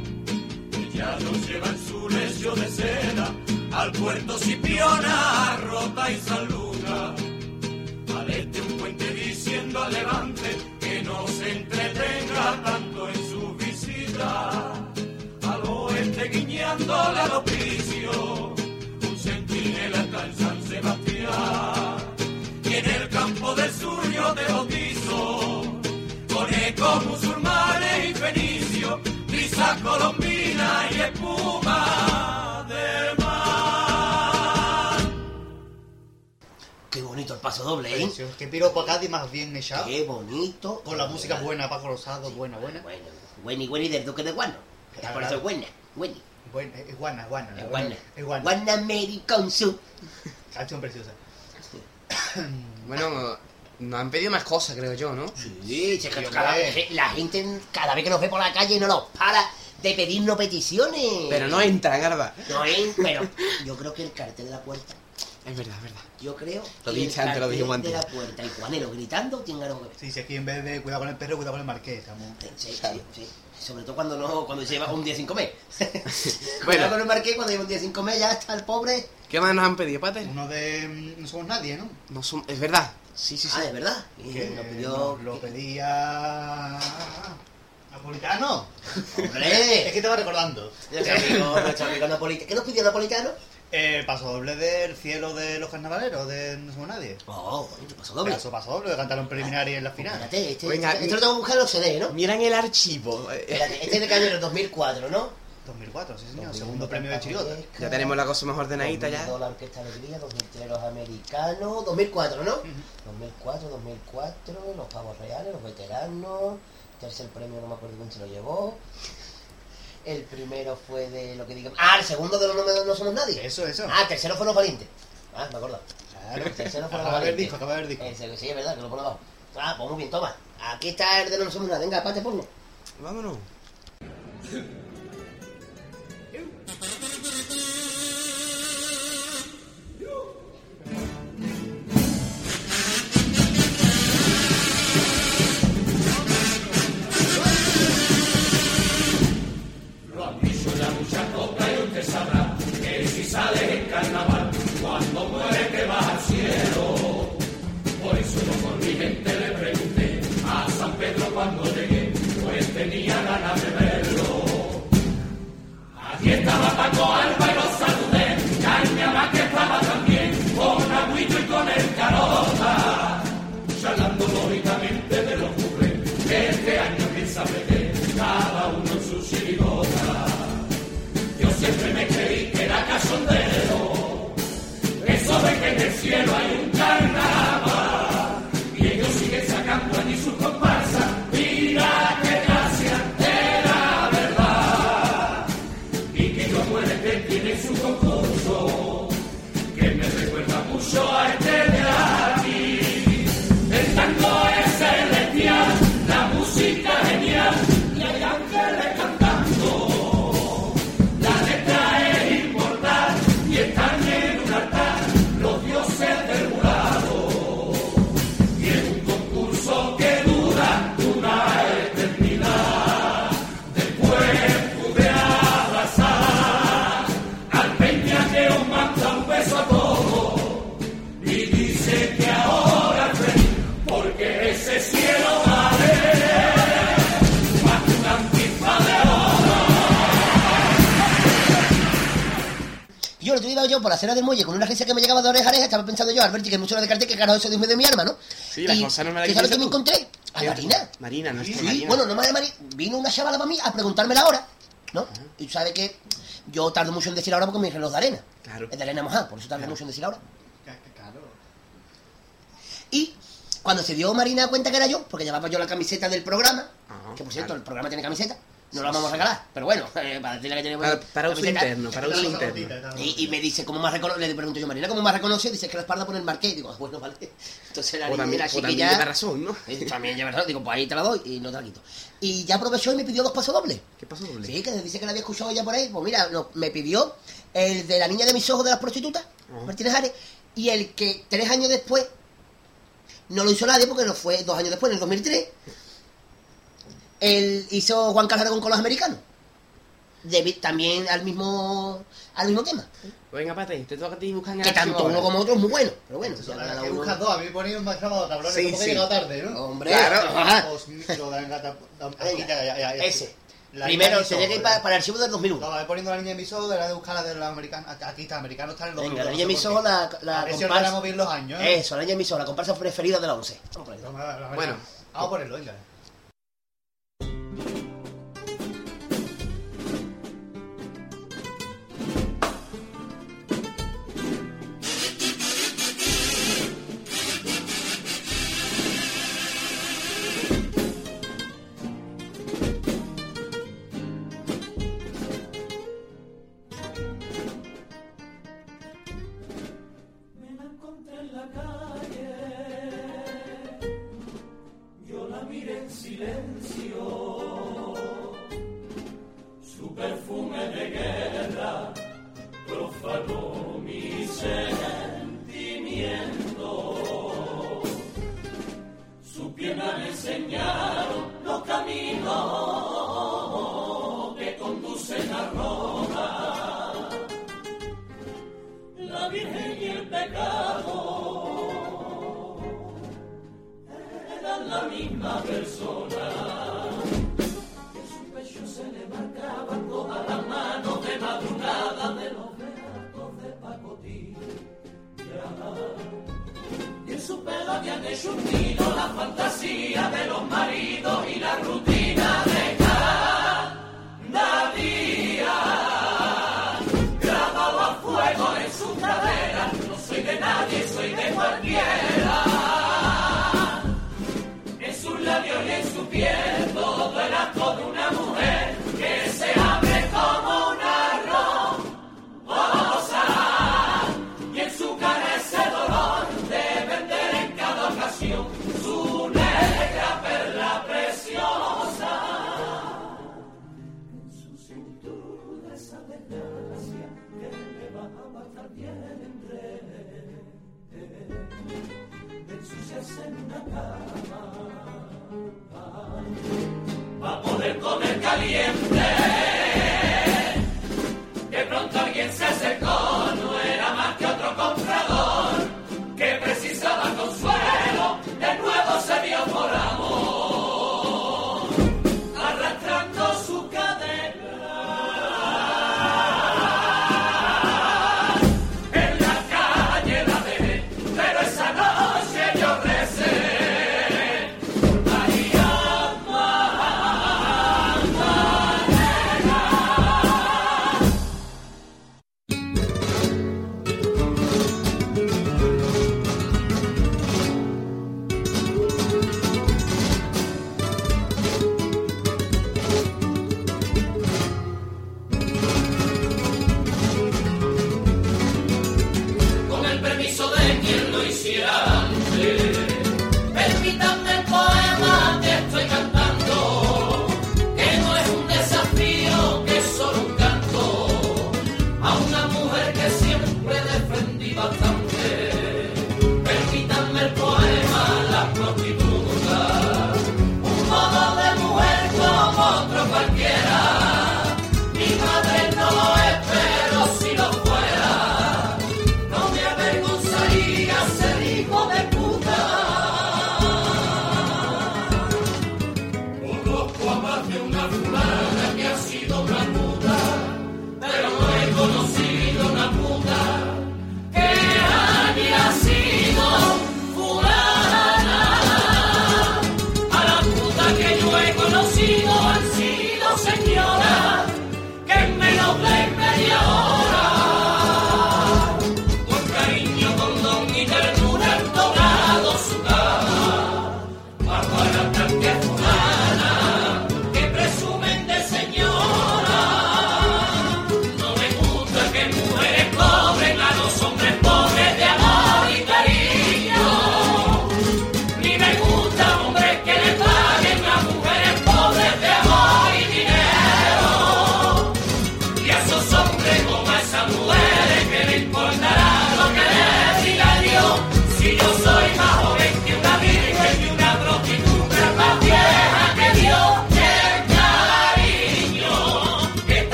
Ella nos lleva en su lecho de seda, al puerto Cipiona, Rota y San Lucas. Al este un puente diciendo al levante que no se entretenga tanto en su visita. Al oeste guiñándole al hospicio, un centinela está en San Sebastián. Y en el campo del sur yo te bautizo, con ecos musulmanes y fenicios, brisa colombina y espuma de mar. Qué bonito el paso doble, ¿eh? Precioso. Que piropo a Cádiz más bien echado. Qué bonito. Con la música buena, Paco Rosado, buena, buena. Bueno, Wenny, Wenny del Duque de Guano. Es por eso es buena, Wenny. Buena, es guana, es guana. la Es guana. Es guana. Guana Mary con su. Canción preciosa. Bueno, nos han pedido más cosas, creo yo, ¿no? Sí, si es que Sí, cada vez- la gente cada vez que nos ve por la calle no nos para de pedirnos peticiones. Pero no entran, ¿verdad? No es, pero yo creo que el cartel de la puerta, Es verdad, es verdad. yo creo Lo que el antes, lo cartel dijimos de antes. la puerta y Juanelo gritando tiene algo que ver. Sí, sí, aquí en vez de cuidado con el perro, cuidado con el marqués. Estamos... Sí, sí, sí. Sobre todo cuando no, cuando se lleva un día sin comer. Bueno. bueno, con el marqués, cuando lleva un día sin comer, ya está el pobre. ¿Qué más nos han pedido, Pater? Uno de... mm, No somos nadie, ¿no? No son... Es verdad. Sí, sí, sí. Ah, es verdad. Y Que nos nos pidió. lo pedía... ¿Napolitano? Es ¡Hombre! que te va recordando. Nuestro amigo, nuestro amigo napolitano. ¿Qué nos pidió napolitano? Eh, paso doble del cielo de los carnavaleros, de No somos nadie. Oh, pasó doble. Paso, paso doble, de cantaron preliminar y en la final. Espérate, este, Venga, este, este lo tengo que buscar en los CD, ¿no? Miran el archivo. Espérate, este es de Cañero 2004, ¿no? 2004, sí señor, segundo premio de Chirigota. Ya tenemos la cosa más ordenadita ya. 2002 la Orquesta Alegría, 2003 los americanos, 2004, ¿no? 2004, 2004, los pavos reales, los veteranos, tercer premio no me acuerdo quién se lo llevó. El primero fue de lo que digan. Ah, el segundo de los no, no somos nadie. Eso, eso. Ah, el tercero fue los valientes. Ah, me acuerdo. Claro. El tercero fue los Acaba de ver valientes. disco, acaba de ver disco. Ese, sí, es verdad, que lo pone abajo. Ah, pues muy bien, toma. Aquí está el de no somos nada. Venga, pate, ponlo. Vámonos. Mm-hmm. Acera del muelle con una risa que me llegaba de oreja a oreja, estaba pensando yo, Alberti, que mucho lo de cartel, que carajo eso mío de mi arma, ¿no? Sí, la Y, cosa no me la ¿qué sabes que me encontré? A ¿Qué? Marina. Marina, nuestra Sí, Marina. bueno, no más de Marina, vino una chavala para mí a preguntarme la hora, ¿no? Y sabe que yo tardo mucho en decir la hora porque mi reloj de arena. Claro. Es de arena mojada, por eso tardo mucho en decir la hora. Claro. Y cuando se dio Marina cuenta que era yo, porque llevaba yo la camiseta del programa, Ajá, que por cierto, claro. el programa tiene camiseta, no la vamos a regalar, pero bueno, eh, para decirle que tiene Para, para uso camiseta. interno, para uso interno. Y, y me dice, ¿cómo más reconoce? Le pregunto yo, Marina, ¿cómo más reconoce? Dice que la espalda pone el marqués. Digo, ah, bueno, vale. Entonces la O niña, también, la chiquilla... lleva razón, ¿no? También lleva razón. Digo, pues ahí te la doy y no te la quito. Y ya aprovechó y me pidió dos pasos dobles. ¿Qué pasó, doble? Sí, que dice que la había escuchado ella por ahí. Pues mira, no, me pidió el de la niña de mis ojos de las prostitutas, Ajá. Martínez Ares, y el que tres años después no lo hizo nadie porque no fue dos años después, en el 2003. Él hizo Juan Carlos Aragón con los americanos. Debi- también al mismo al mismo tema. Venga, Pate, te toca a ti buscar en el Que tanto uno como otro es muy bueno. Pero bueno, ya cada Que buscas dos, a mí me ponéis un más grabado, cabrones, Sí, como que he sí. llegado tarde, ¿no? Hombre, Claro. ajá. Os micro, da, gata, da- aquí, Venga, ya, ya, ya, ya. ese. La Primero, de tenía mis que ir para, para el archivo del 2001. No, voy poniendo la niña de mis ojos, de la de buscar la de los americanos. Aquí está, americano está en el 2001. Venga, la niña de mis ojos, la, la comparsa. ordenamos bien los años, ¿eh? Eso, la niña de mis ojos, la comparsa preferida de la 11. Vamos a ver. Bueno. Vamos a ponerlo, venga.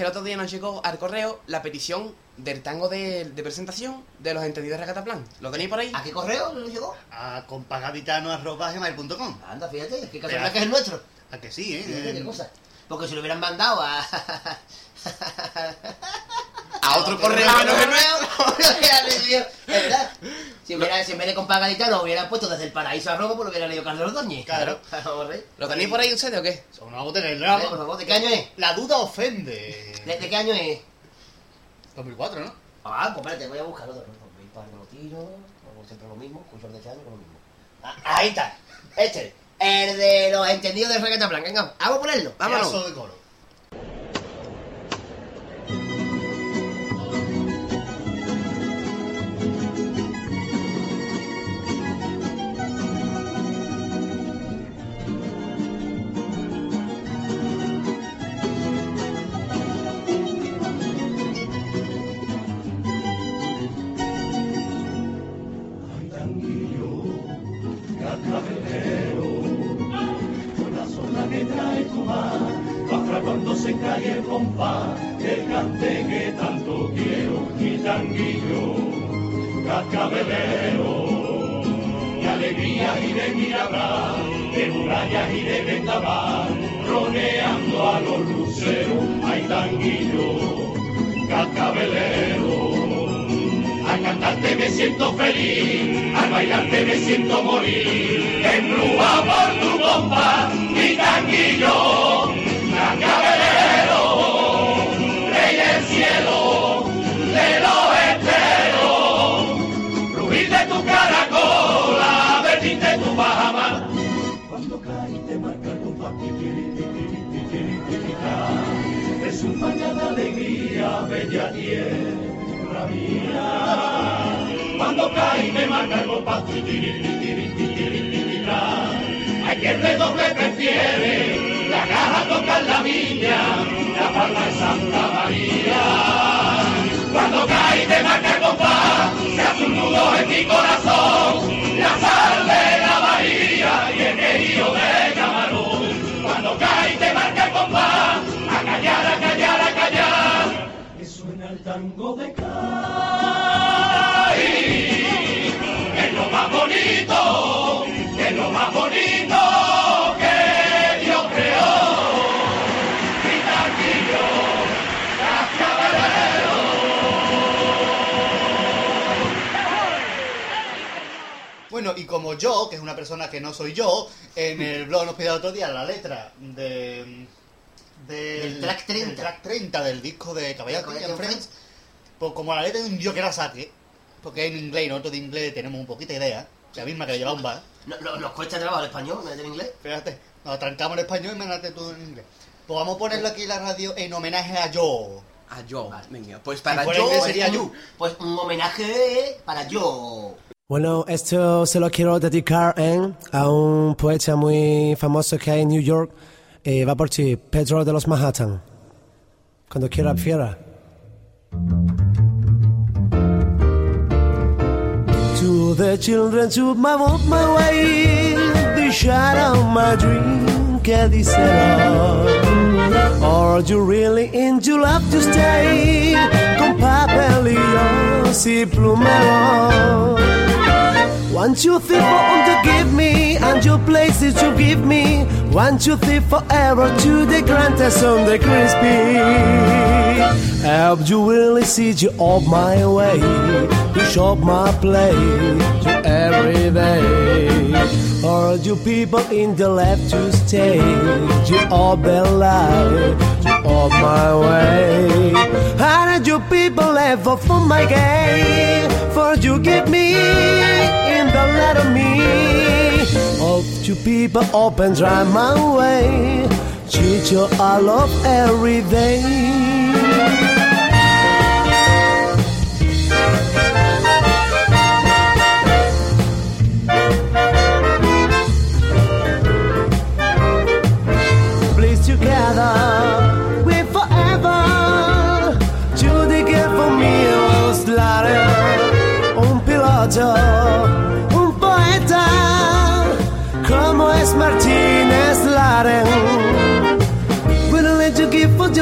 que el otro día nos llegó al correo la petición del tango de, presentación de los entendidos de Recataplan. ¿Lo tenéis por ahí? ¿A qué correo nos llegó? A compagaditano.com. Anda, fíjate, qué casualidad Pero, que es el nuestro. A que sí, ¿eh? ¿Qué, qué cosa? Porque si lo hubieran mandado a... a otro correo que no nuevo. verdad. Si, hubiera, si en vez de lo hubieran puesto desde el paraíso a robo, pues lo hubiera leído Carlos Ordóñez. Claro. ¿eh? ¿Lo tenéis por ahí ustedes o qué? No hago tenerlo. Por favor, ¿de qué año es? La duda ofende. ¿De, de qué año es? 2004, ¿no? Ah, pues espérate, voy a buscar otro. 2004 lo tiro, como siempre lo mismo, cursor de este año lo mismo. Ah, ahí está. Este, el de los entendidos de reggaetón blanca. Venga, vamos a ponerlo. Vámonos. Pedazo de coro. Siento morir, embrujado por tu compás, mi tanguillo, cascabelero, rey del cielo, de los esteros, rubí de tu caracola, de tu Bahamas. Cuando cae te marca el compás, es un de alegría, bella tierra mía. Cuando cae te marca el hay quien redoble prefiere la caja tocar la viña, la palma de Santa María. Cuando cae te marca el compás, se hace un nudo en mi corazón, la sal de la Bahía y el querido de Camarón. Cuando cae te marca el compás, a callar, a callar, a callar, que suena el tango de Cai. Más bonito, que es lo más bonito que Dios creó. Bueno, y como yo, que es una persona que no soy yo, en el blog nos pidió otro día la letra de... Del track 30. del track 30 del disco de Caballero Caballero Friends. Pues como la letra de un tío que era saque, porque en inglés y nosotros de inglés tenemos un poquito de idea, la misma que le lleva un bar. No, no, nos cuesta trabajo el español, ¿me en inglés? Espérate, nos trancamos en español y mandate tú en inglés. Pues vamos a ponerlo aquí en la radio en homenaje a yo. Ah, yo. Venga, pues para fuera yo sería pues, you. un- Pues un homenaje para yo. Bueno, esto se lo quiero dedicar ¿eh? a un poeta muy famoso que hay en New York. Eh, va por ti, Pedro de los Manhattan. Cuando quiera, fiera. The children to my, walk my way, the shadow my dream, díselo. Or oh, you really into love to stay papelillos y plumero. One, two, three, four, to give me, and your places to give me. One, two, three, forever to the grandest on the crispy. Help you really see you all my way, shop my play to every day. All you people in the left to stay, you all life, to all my way. And you people ever for my game, for you give me in the letter me. All you people open dry my way, treat you I love every day.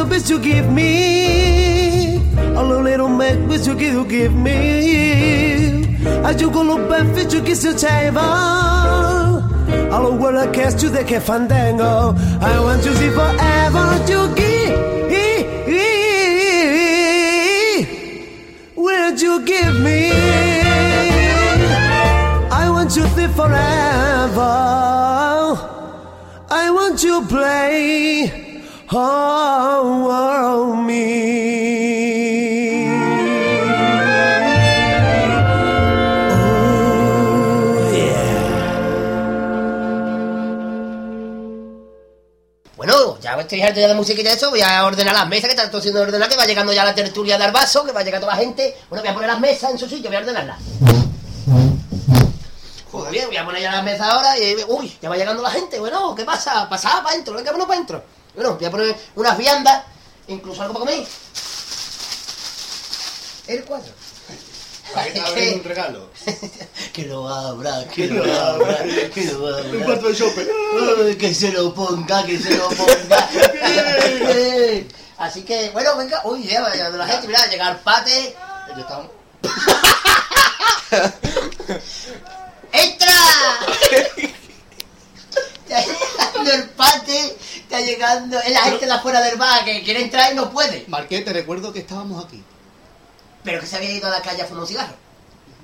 bit you give me, all the little bit you give, you give me. Ayúdalo benefício que se teve. All over the cast to the fandango. I want to see forever to give. Where'd you give me? I want to live forever. I want to play. oh, oh me. Oh, yeah. Bueno, ya estoy harto ya de música y de eso, voy a ordenar las mesas que están todo siendo ordenadas, que va llegando ya la tertulia de Arbaso, que va a llegar toda la gente. Bueno, voy a poner las mesas en su sitio, voy a ordenarlas. Joder, bien, voy a poner ya las mesas ahora y... Uy, ya va llegando la gente. Bueno, ¿qué pasa? Pasaba para adentro, venga, bueno, para adentro. Bueno, voy a poner unas viandas, incluso algo para comer. El cuadro. Ahí abre un regalo. Que lo abra, que lo abra, que lo abra. Un cuarto de shopping. Ay, que se lo ponga, que se lo ponga. Así que, bueno, venga. Uy, ya va llegando la gente. Mira, llega el pate. ¡Entra! Está llegando el pate. Está llegando. Es la gente de afuera del bar que quiere entrar y no puede. Marqué, te recuerdo que estábamos aquí. Pero que se había ido a la calle a fumar un cigarro.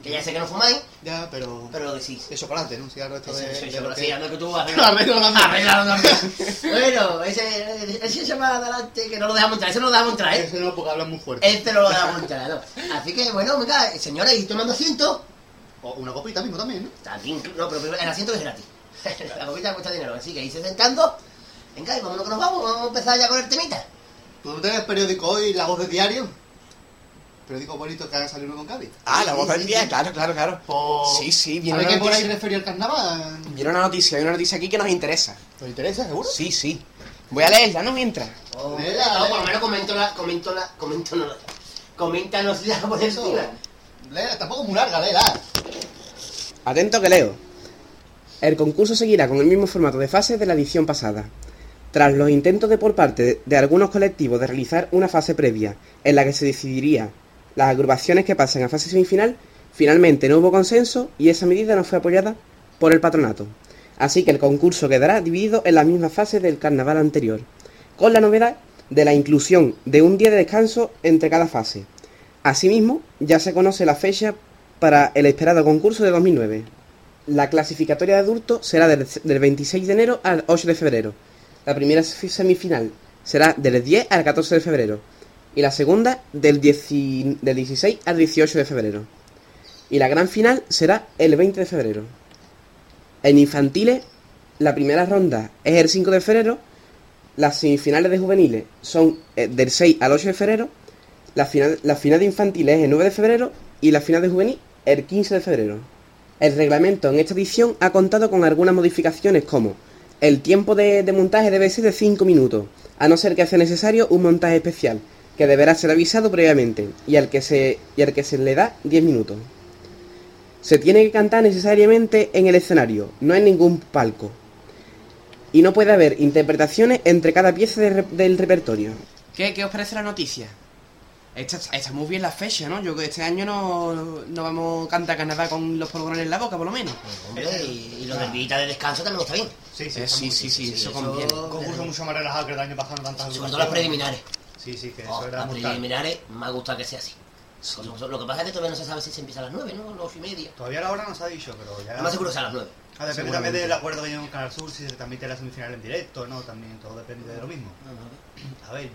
Que ya sé que no fumáis, Ya, pero. pero lo decís. De chocolate, ¿no? Un cigarro esto de. sí, sí, que- tú. Arreglalo también. bueno, ese, ese se va adelante, que no lo dejamos entrar, ese no lo dejamos entrar, ¿eh? Ese no, porque hablan muy fuerte. Este no lo dejamos entrar, ¿no? Así que, bueno, venga, señores, y tomando asiento. O una copita mismo también, ¿no? También, no, pero el asiento es gratis. La copita cuesta dinero, así que irse sentando. Venga, y vámonos que nos vamos, vamos a empezar ya con el temita. ¿Tú tienes el periódico hoy, La Voz de Diario? Periódico bonito que ha salido uno con Cádiz. Ah, la voz del sí. claro, claro, claro. Pues- Sí, sí, viene ¿Sabes una que por ahí noticia. refería al carnaval? Viene una noticia, hay una noticia aquí que nos interesa. ¿Te interesa, seguro? Sí, sí. Voy a leerla, ¿no? Mientras. Oh, no, por lo menos comento la, comento la, comento no, coméntanos ya por Eso. encima. Léela, tampoco es muy larga, léela. Atento que leo. El concurso seguirá con el mismo formato de fases de la edición pasada. Tras los intentos de por parte de, algunos colectivos de realizar una fase previa en la que se decidiría las agrupaciones que pasen a fase semifinal, finalmente no hubo consenso y esa medida no fue apoyada por el patronato. Así que el concurso quedará dividido en la misma fase del carnaval anterior, con la novedad de la inclusión de un día de descanso entre cada fase. Asimismo, ya se conoce la fecha para el esperado concurso de 2009. La clasificatoria de adultos será del 26 de enero al 8 de febrero. La primera fi- semifinal será del 10 al 14 de febrero. Y la segunda del, 10 del 16 al 18 de febrero. Y la gran final será el 20 de febrero. En infantiles, la primera ronda es el 5 de febrero. Las semifinales de juveniles son eh, del 6 al 8 de febrero. La final, la final de infantiles es el 9 de febrero. Y la final de juvenil el 15 de febrero. El reglamento en esta edición ha contado con algunas modificaciones como el tiempo de, montaje debe ser de 5 minutos, a no ser que sea necesario un montaje especial, que deberá ser avisado previamente, y al que se, le da 10 minutos. Se tiene que cantar necesariamente en el escenario, no en ningún palco. Y no puede haber interpretaciones entre cada pieza del repertorio. ¿Qué, ¿Qué os parece la noticia? Está, está muy bien la fecha, ¿no? Yo creo que este año no, no vamos a cantar Canadá con los polvorones en la boca, por lo menos. Hombre, y, y lo del de descanso también está bien. Sí, sí, Eh, está sí, muy- sí, sí, eso eso- conviene. Concurso mucho más relajado que el año pasado, no tantas Sobre todo las preliminares. Sí, sí, que Oh, eso era las mortal. preliminares me gusta que sea así. Lo que pasa es que todavía no se sabe si se empieza a las 9, ¿no? Las 8 y media. Todavía la hora no se ha dicho, pero ya... Lo más seguro que sea a las 9. Ah, depende también del acuerdo que lleva con Canal Sur, si se transmite la semifinal en directo, ¿no? También todo depende de lo mismo. A ver,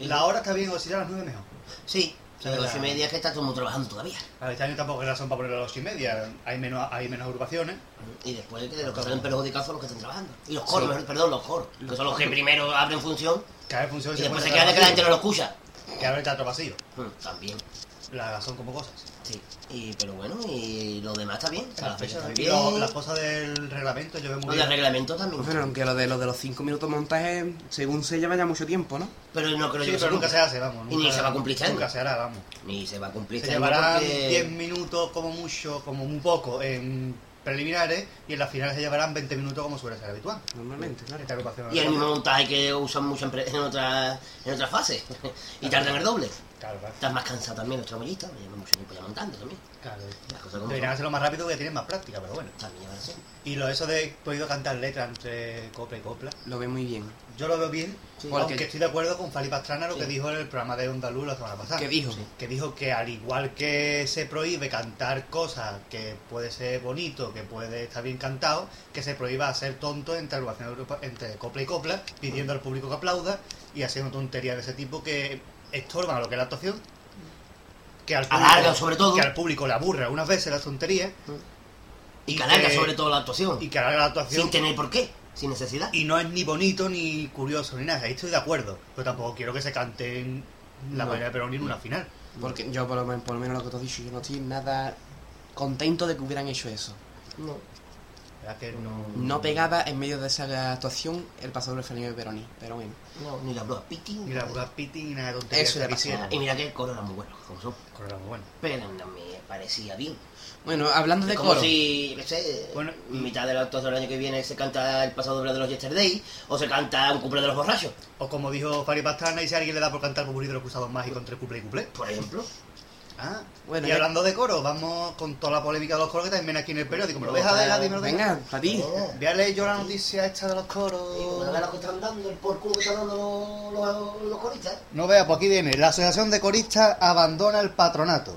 la hora está bien, o si a las 9 mejor. Sí, a las la- 8 y media es que está todo el mundo trabajando todavía. A este año tampoco es razón para ponerlo a las 8 y media, hay menos, hay menos agrupaciones. Y después de los que salen perjudicados son los que están trabajando. Y los coros, perdón, los coros. Que son los que primero abren función Cada vez funciona y después se queda de que la gente no lo escucha. Que abre el teatro vacío. Mm, También. La, son como cosas. Sí. Y, pero bueno, y lo demás está bien. O sea, la fecha y también. lo- las cosas del reglamento yo veo muy del bien. reglamento también. Bueno, aunque lo de, lo de los 5 minutos de montaje, según se lleva ya mucho tiempo, ¿no? Pero no creo Sí, yo que pero nunca se hace, vamos. Y ni se va a cumplir este. Nunca se hará, vamos. Ni se va a cumplir Se este llevarán porque- 10 minutos como mucho, como muy poco en preliminares y en las finales se llevarán 20 minutos como suele ser habitual. Normalmente, claro. Y el mismo montaje que usan mucho en, pre- en otra en otra fase. y tardan el doble. Claro, claro. Estás más cansado también los tramoyistas, me llevan mucho tiempo ya montando también. claro. Las cosas como Deberían hacerlo más rápido porque tienen más práctica, pero bueno. También así. Y lo eso de podido cantar letras entre copla y copla, Lo ve muy bien. yo lo veo bien, Sí. aunque Porque- estoy de acuerdo con Fali Pastrana lo Sí. que dijo en el programa de Onda Luz la semana pasada. ¿Qué dijo? que dijo que al igual que se prohíbe cantar cosas que puede ser bonito, que puede estar bien cantado, que se prohíba hacer tonto entre, entre copla y copla, pidiendo al público que aplauda y haciendo tonterías de ese tipo que estorban a lo que es la actuación, que al público, Alargan, sobre todo. que al público le aburre algunas veces las tonterías Y Y que alarga que- sobre todo la actuación. y que haga la actuación Sin tener por qué. Sin necesidad. Y no es ni bonito ni curioso ni nada. Ahí estoy de acuerdo. Pero tampoco quiero que se canten la No. mayoría de Perón en una final. Porque yo, por lo, men- por lo menos lo que te he dicho, yo no estoy nada contento de que hubieran hecho eso. No. ¿Verdad que no? No pegaba en medio de esa actuación el pasador Fernando de Peroni. Pero bueno. No, ni la Brad Pitty. Ni la Brad Pitt ni nada de Eso pasó. diciendo. Y mira que el coro era muy bueno, como son. Corre muy bueno. Pero no me parecía bien. Bueno, hablando de Es como coro. si, qué sé, Bueno, y- mitad del acto del año que viene se canta el pasado doble de los Yesterday, o se canta un cumple de los borrachos, O como dijo Fari Pastrana, y si alguien le da por cantar Popurrí de los Cruzados Mágicos entre cuplé y cuplé. por ejemplo. Ah, Bueno, y hablando de coro, vamos con toda la polémica de los coros que también aquí en el periódico. ¿Me lo dejas de la de Venga, para ti. Voy a leer yo la noticia esta de los coros. veas lo que están dando, el por culo que están dando los, los, los coristas. No vea, pues aquí viene. La Asociación de Coristas abandona el patronato.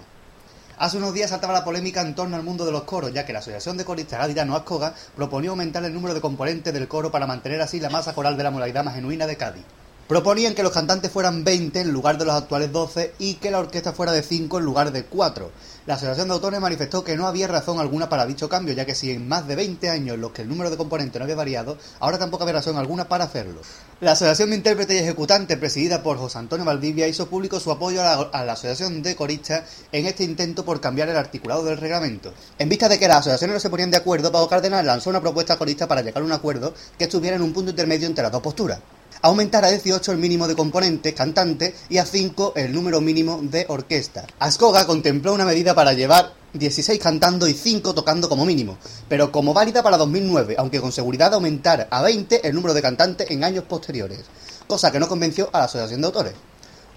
Hace unos días saltaba la polémica en torno al mundo de los coros, ya que la Asociación de Coristas Gaditano Ascoga proponía aumentar el número de componentes del coro para mantener así la masa coral de la modalidad más genuina de Cádiz. Proponían que los cantantes fueran 20 en lugar de los actuales 12 y que la orquesta fuera de 5 en lugar de 4. La Asociación de Autores manifestó que no había razón alguna para dicho cambio, ya que si en más de 20 años los que el número de componentes no había variado, ahora tampoco había razón alguna para hacerlo. La Asociación de Intérpretes y Ejecutantes, presidida por José Antonio Valdivia, hizo público su apoyo a la, a la Asociación de Coristas en este intento por cambiar el articulado del reglamento. En vista de que las asociaciones no se ponían de acuerdo, Pablo Cárdenas lanzó una propuesta corista para llegar a un acuerdo que estuviera en un punto intermedio entre las dos posturas aumentar a 18 el mínimo de componentes cantantes y a 5 el número mínimo de orquesta. Ascoga contempló una medida para llevar 16 cantando y 5 tocando como mínimo, pero como válida para 2009, aunque con seguridad aumentar a 20 el número de cantantes en años posteriores, cosa que no convenció a la Asociación de Autores.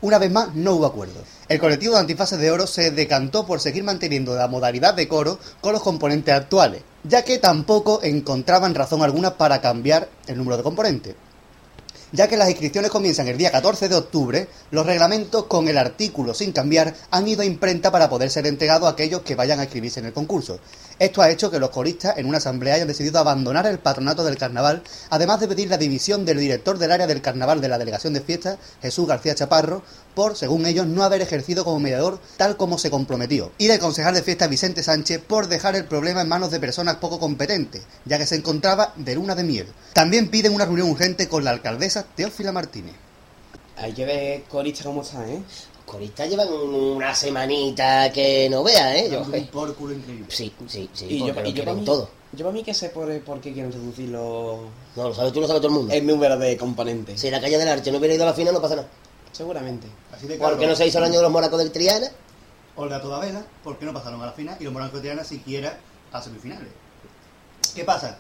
Una vez más, no hubo acuerdo. El colectivo de Antifaces de Oro se decantó por seguir manteniendo la modalidad de coro con los componentes actuales, ya que tampoco encontraban razón alguna para cambiar el número de componentes. Ya que las inscripciones comienzan el día 14 de octubre, los reglamentos con el artículo sin cambiar han ido a imprenta para poder ser entregados a aquellos que vayan a inscribirse en el concurso. Esto ha hecho que los coristas en una asamblea hayan decidido abandonar el patronato del carnaval, además de pedir la división del director del área del carnaval de la delegación de fiestas, Jesús García Chaparro, por, según ellos, no haber ejercido como mediador tal como se comprometió, y del concejal de fiestas Vicente Sánchez por dejar el problema en manos de personas poco competentes, ya que se encontraba de luna de miel. También piden una reunión urgente con la alcaldesa Teófila Martínez. Hay que ver corista cómo está, ¿eh? Los coristas llevan una semanita que no vea, ¿eh? Yo, Un por culo increíble. sí, sí, sí, y yo, porque lo y yo para mí, todo. yo para mí que sé por, por qué quieren reducir los, No, lo sabes tú, lo sabe todo el mundo. el número de componentes. Si la calle del arte no hubiera ido a la final, no pasa nada. Seguramente. Así de ¿Por qué no se hizo el año de los moracos del Triana? Olga toda vela, ¿por qué no pasaron a la final? Y los morancos de Triana siquiera a semifinales. ¿Qué pasa?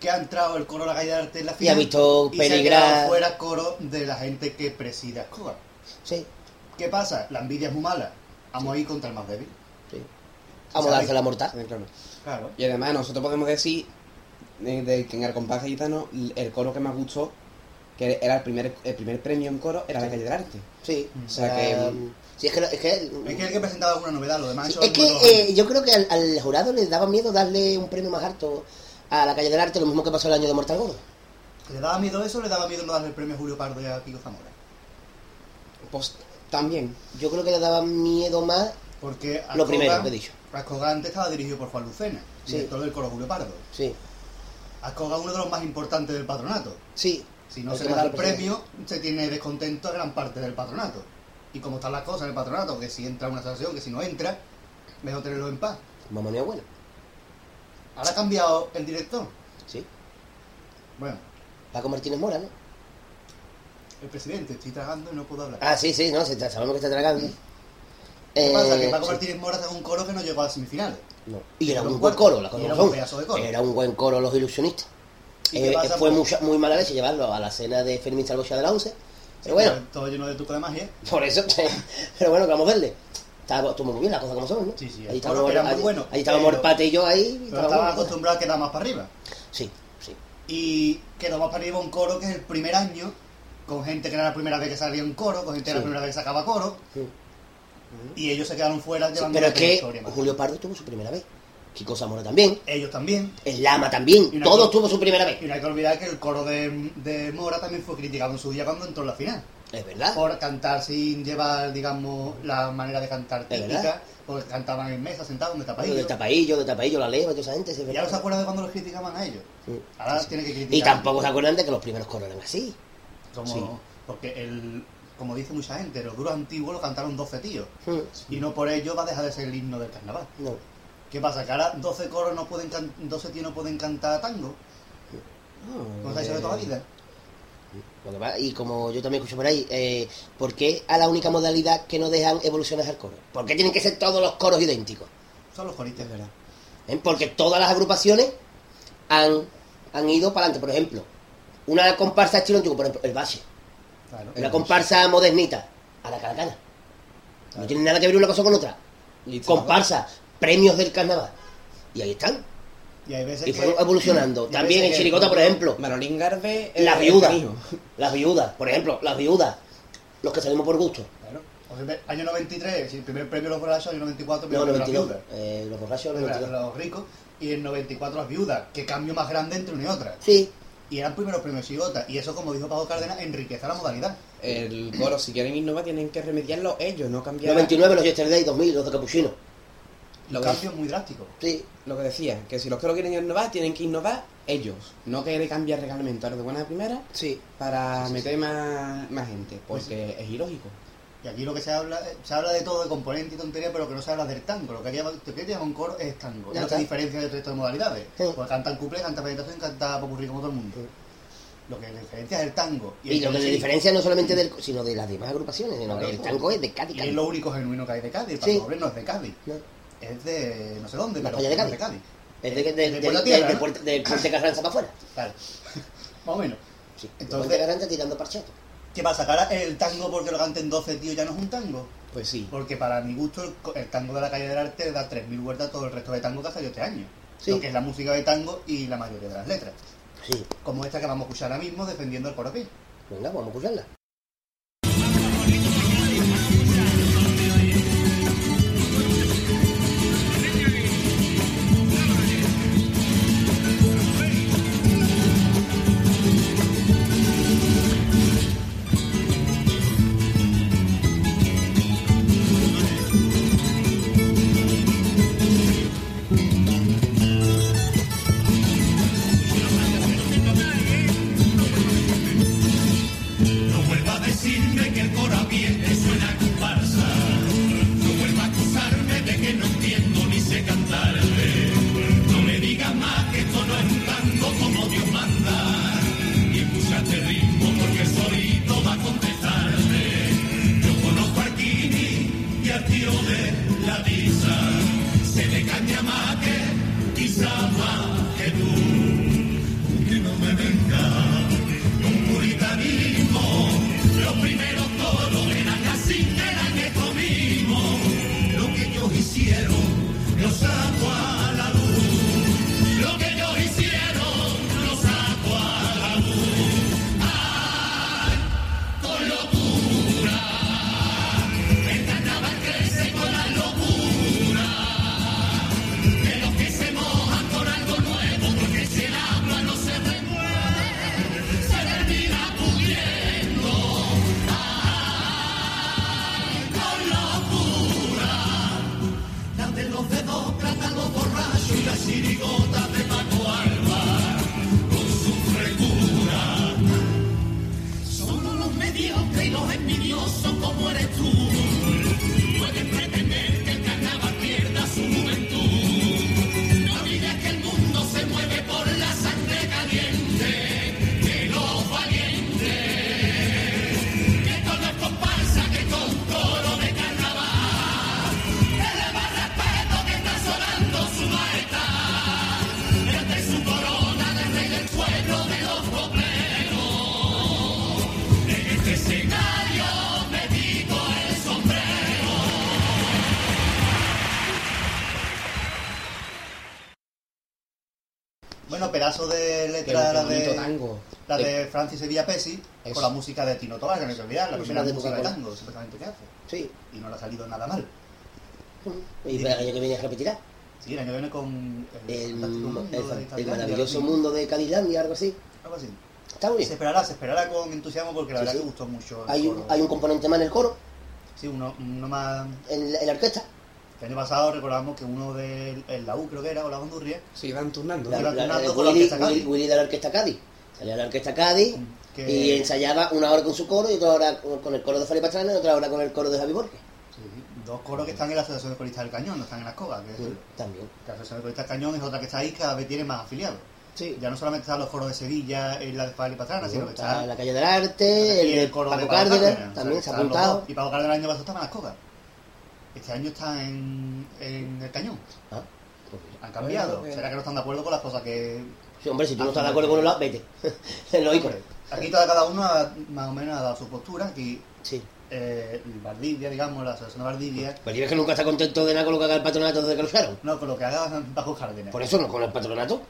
Que ha entrado el coro de la calle de arte en la Y final. ha visto y se ha peligrar- quedado fuera coro de la gente que preside Ascoga. Sí, ¿Qué pasa? La envidia es muy mala. Vamos a ir contra el más débil. sí. Vamos a darse la mortal. Sí, claro. Claro. Y además nosotros podemos decir eh, de que en el compás gitano el coro que más gustó, que era el primer, el primer premio en coro, era la calle del arte. Sí, O sea era- que- Sí, es que... Es que, Es que el que presentaba alguna novedad, lo demás sí, es que eh, yo creo que al, al jurado le daba miedo darle un premio más alto a la calle del arte, lo mismo que pasó el año de Mortal Gordo. ¿Le daba miedo eso o le daba miedo no darle el premio a Julio Pardo y a Kiko Zamora? Pues también. Yo creo que le daba miedo más Porque Lo primero que he dicho. Antes estaba dirigido por Juan Lucena, Sí. director del coro Julio Pardo. Sí, Ascoga es uno de los más importantes del patronato. sí. Si no se le da el premio, se tiene descontento a gran parte del patronato. Y como están las cosas en el patronato, que si entra una asociación, que si no entra, mejor tenerlo en paz. Mamá mía buena. Ahora ha cambiado el director. Sí. Bueno, Paco Martínez Mora, ¿no? El presidente, estoy tragando y no puedo hablar. Ah, sí, sí, no, está- sabemos que está tragando. ¿Qué pasa? Que Eh, Paco sí. Martínez Mora sacó un coro que no llegó a semifinales. No. Y era Era un un buen coro, las cosas era como un son. pedazo de coro. Era un buen coro los ilusionistas. ¿Y qué Eh, pasa? fue mucha- muy mala leche llevarlo a la cena de Fermín Salvocha de la 11. Sí, Pero bueno, Todo lleno de truco de magia. por eso. pero bueno, que vamos a verle. Estaba, estuvo muy bien las cosas como son, ¿no? Sí, sí, Ahí estábamos, muy allí, bueno, allí estábamos pero- el pate y yo ahí. Pero estaba estaba bueno. acostumbrado a quedar más para arriba. Sí, sí. Y quedó más para arriba un coro que es el primer año, con gente que era la primera vez que salía un coro, con gente que era la primera vez que sacaba coro, y ellos se quedaron fuera llevando pero es que más. Julio Pardo tuvo su primera vez. Kiko Zamora también. Ellos también. El Lama también. Y no- Todos tuvo su primera vez. Y no hay que olvidar que el coro de, de Mora también fue criticado en su día cuando entró en la final. Es verdad. por cantar sin llevar, digamos, la manera de cantar típica, porque cantaban en mesa, sentados, de Lo tapadillo. de tapadillo, de tapadillo, la leva, toda esa gente. sí, es Ya no se acuerdan de cuando los criticaban a ellos. Sí. Ahora tiene que criticar. Y tampoco se acuerdan de que los primeros coros eran así. Como- Sí. Porque el, como dice mucha gente, los duros antiguos lo cantaron 12 tíos. Y no por ello va a dejar de ser el himno del carnaval. No. ¿Qué pasa? Que ahora 12 coros no pueden can- 12 tíos no pueden cantar tango. ¿Cómo se ha hecho de toda la vida? Y como yo también escucho por ahí, eh, ¿por qué a la única modalidad que no dejan evoluciones al coro? ¿Por qué tienen que ser todos los coros idénticos? Son los coristas. Verdad. ¿Eh? Porque todas las agrupaciones han, han ido para adelante. Por ejemplo, una comparsa estilo antiguo, por ejemplo, el Bache. Claro. Una comparsa modernita, a la caracana. No tiene nada que ver una cosa con otra. Comparsa, premios del carnaval. Y ahí están. Y hay veces Y que- fueron evolucionando. y También en que, Chirigota, por ejemplo, Manolín Garbe. eh, las viudas. Las viudas, por ejemplo, las viudas. Los que salimos por gusto. Claro. O sea, año 93, sí, el primer premio los borrachos, año 94, No, primer premio las 92. viudas. Eh, los borrachos, Los, 92. los ricos. Y en 94 las viudas. Qué cambio más grande entre una y otra. Sí, Y eran primeros premios Chirigota. Y eso, como dijo Pablo Cárdenas, enriquece la modalidad. El coro, si quieren innovar, tienen que remediarlo ellos, no cambiar. 99 los Yesterday, 2000 los de Capuchino. Lo que, cambio muy drástico. Sí, lo que decía, que si los coros quieren innovar, tienen que innovar ellos. No querer cambiar reglamento de buena primera sí. para meter más, más gente, porque es ilógico. Y aquí lo que se habla, se habla de todo, de componente y tontería, pero que no se habla del tango. Lo que llama, un coro es tango. Es lo que está. diferencia resto de modalidades. Sí. Porque cantan cuplé, canta presentación, canta popurrí como todo el mundo. Lo que diferencia es el tango. Y, lo que le sí, diferencia no solamente del, sino de las demás agrupaciones, sino que el tango es de Cádiz. Y Cádiz. es lo único genuino que hay de Cádiz. Sí. Para pobre no es de Cádiz. No, Es de no sé dónde, La pero de no Cádiz. es de Cádiz. Es de, de, De de- de- Tierra, de ¿no? Del Puente Carranza para afuera. Claro. Más o menos. Sí, Entonces- Puente Carranza tirando parchato. ¿Qué pasa? Que ahora el tango porque lo canten 12 tíos ya no es un tango. Pues sí. Porque para mi gusto el, tango de la calle del arte da 3.000 vueltas a todo el resto de tango que ha salido este año. Sí. Lo que es la música de tango y la mayoría de las letras. Sí. Como esta que vamos a escuchar ahora mismo defendiendo el coroquí. Venga, vamos a escucharla. Pedazo de letra la de, tango. la de Francis Sevilla Pesi con la música de Tino Tobar, que no hay que olvidar, la primera música de tango, supuestamente que hace. Sí. Y no le ha salido nada mal. Y para el año que viene repetirá. Sí, el año que viene con El, maravilloso algo así. mundo de Cadilandia, algo así. Algo así. Está muy bien. Se esperará, se esperará con entusiasmo porque la verdad que gustó mucho. Hay, coro. hay un componente más en el coro, Sí, uno, uno más. en la orquesta. El año pasado recordamos que uno de en la U creo que era, o la Bandurria, Se iban turnando. La, Iba la- el con la Willy, de la orquesta Cádiz. Salía de la orquesta Cádiz que y ensayaba una hora con su coro y otra hora con el coro de Fari Pastrana y otra hora con el coro de Javi Borges. sí, dos coros que están en la Asociación de Coristas del Cañón, no están en las cogas. Que es- Sí, también. la Asociación de Coristas del Cañón es otra que está ahí, cada vez tiene más afiliados. Sí. Ya no solamente están los coros de Sevilla y la de Fali Pastrana, sino que Está está en la calle del arte, el, de coro Paco de Cárdenas, también se ha están los apuntado. Y Paco Cárdenas el año pasado estaba en las cogas. Este año está en, en el cañón. Ah, pues. Han cambiado. Bueno, ¿Será que no están de acuerdo con las cosas que Sí, hombre, si tú no estás de acuerdo con un lado, vete. Lógico. Aquí toda cada uno ha- más o menos ha dado su postura. Aquí Sí. eh, Valdivia, digamos, la asociación de Valdivia, Pues es que nunca está contento de nada con lo que haga el patronato desde que lo usaron. no, con lo que haga bajo Cárdenas. Por eso no con el patronato.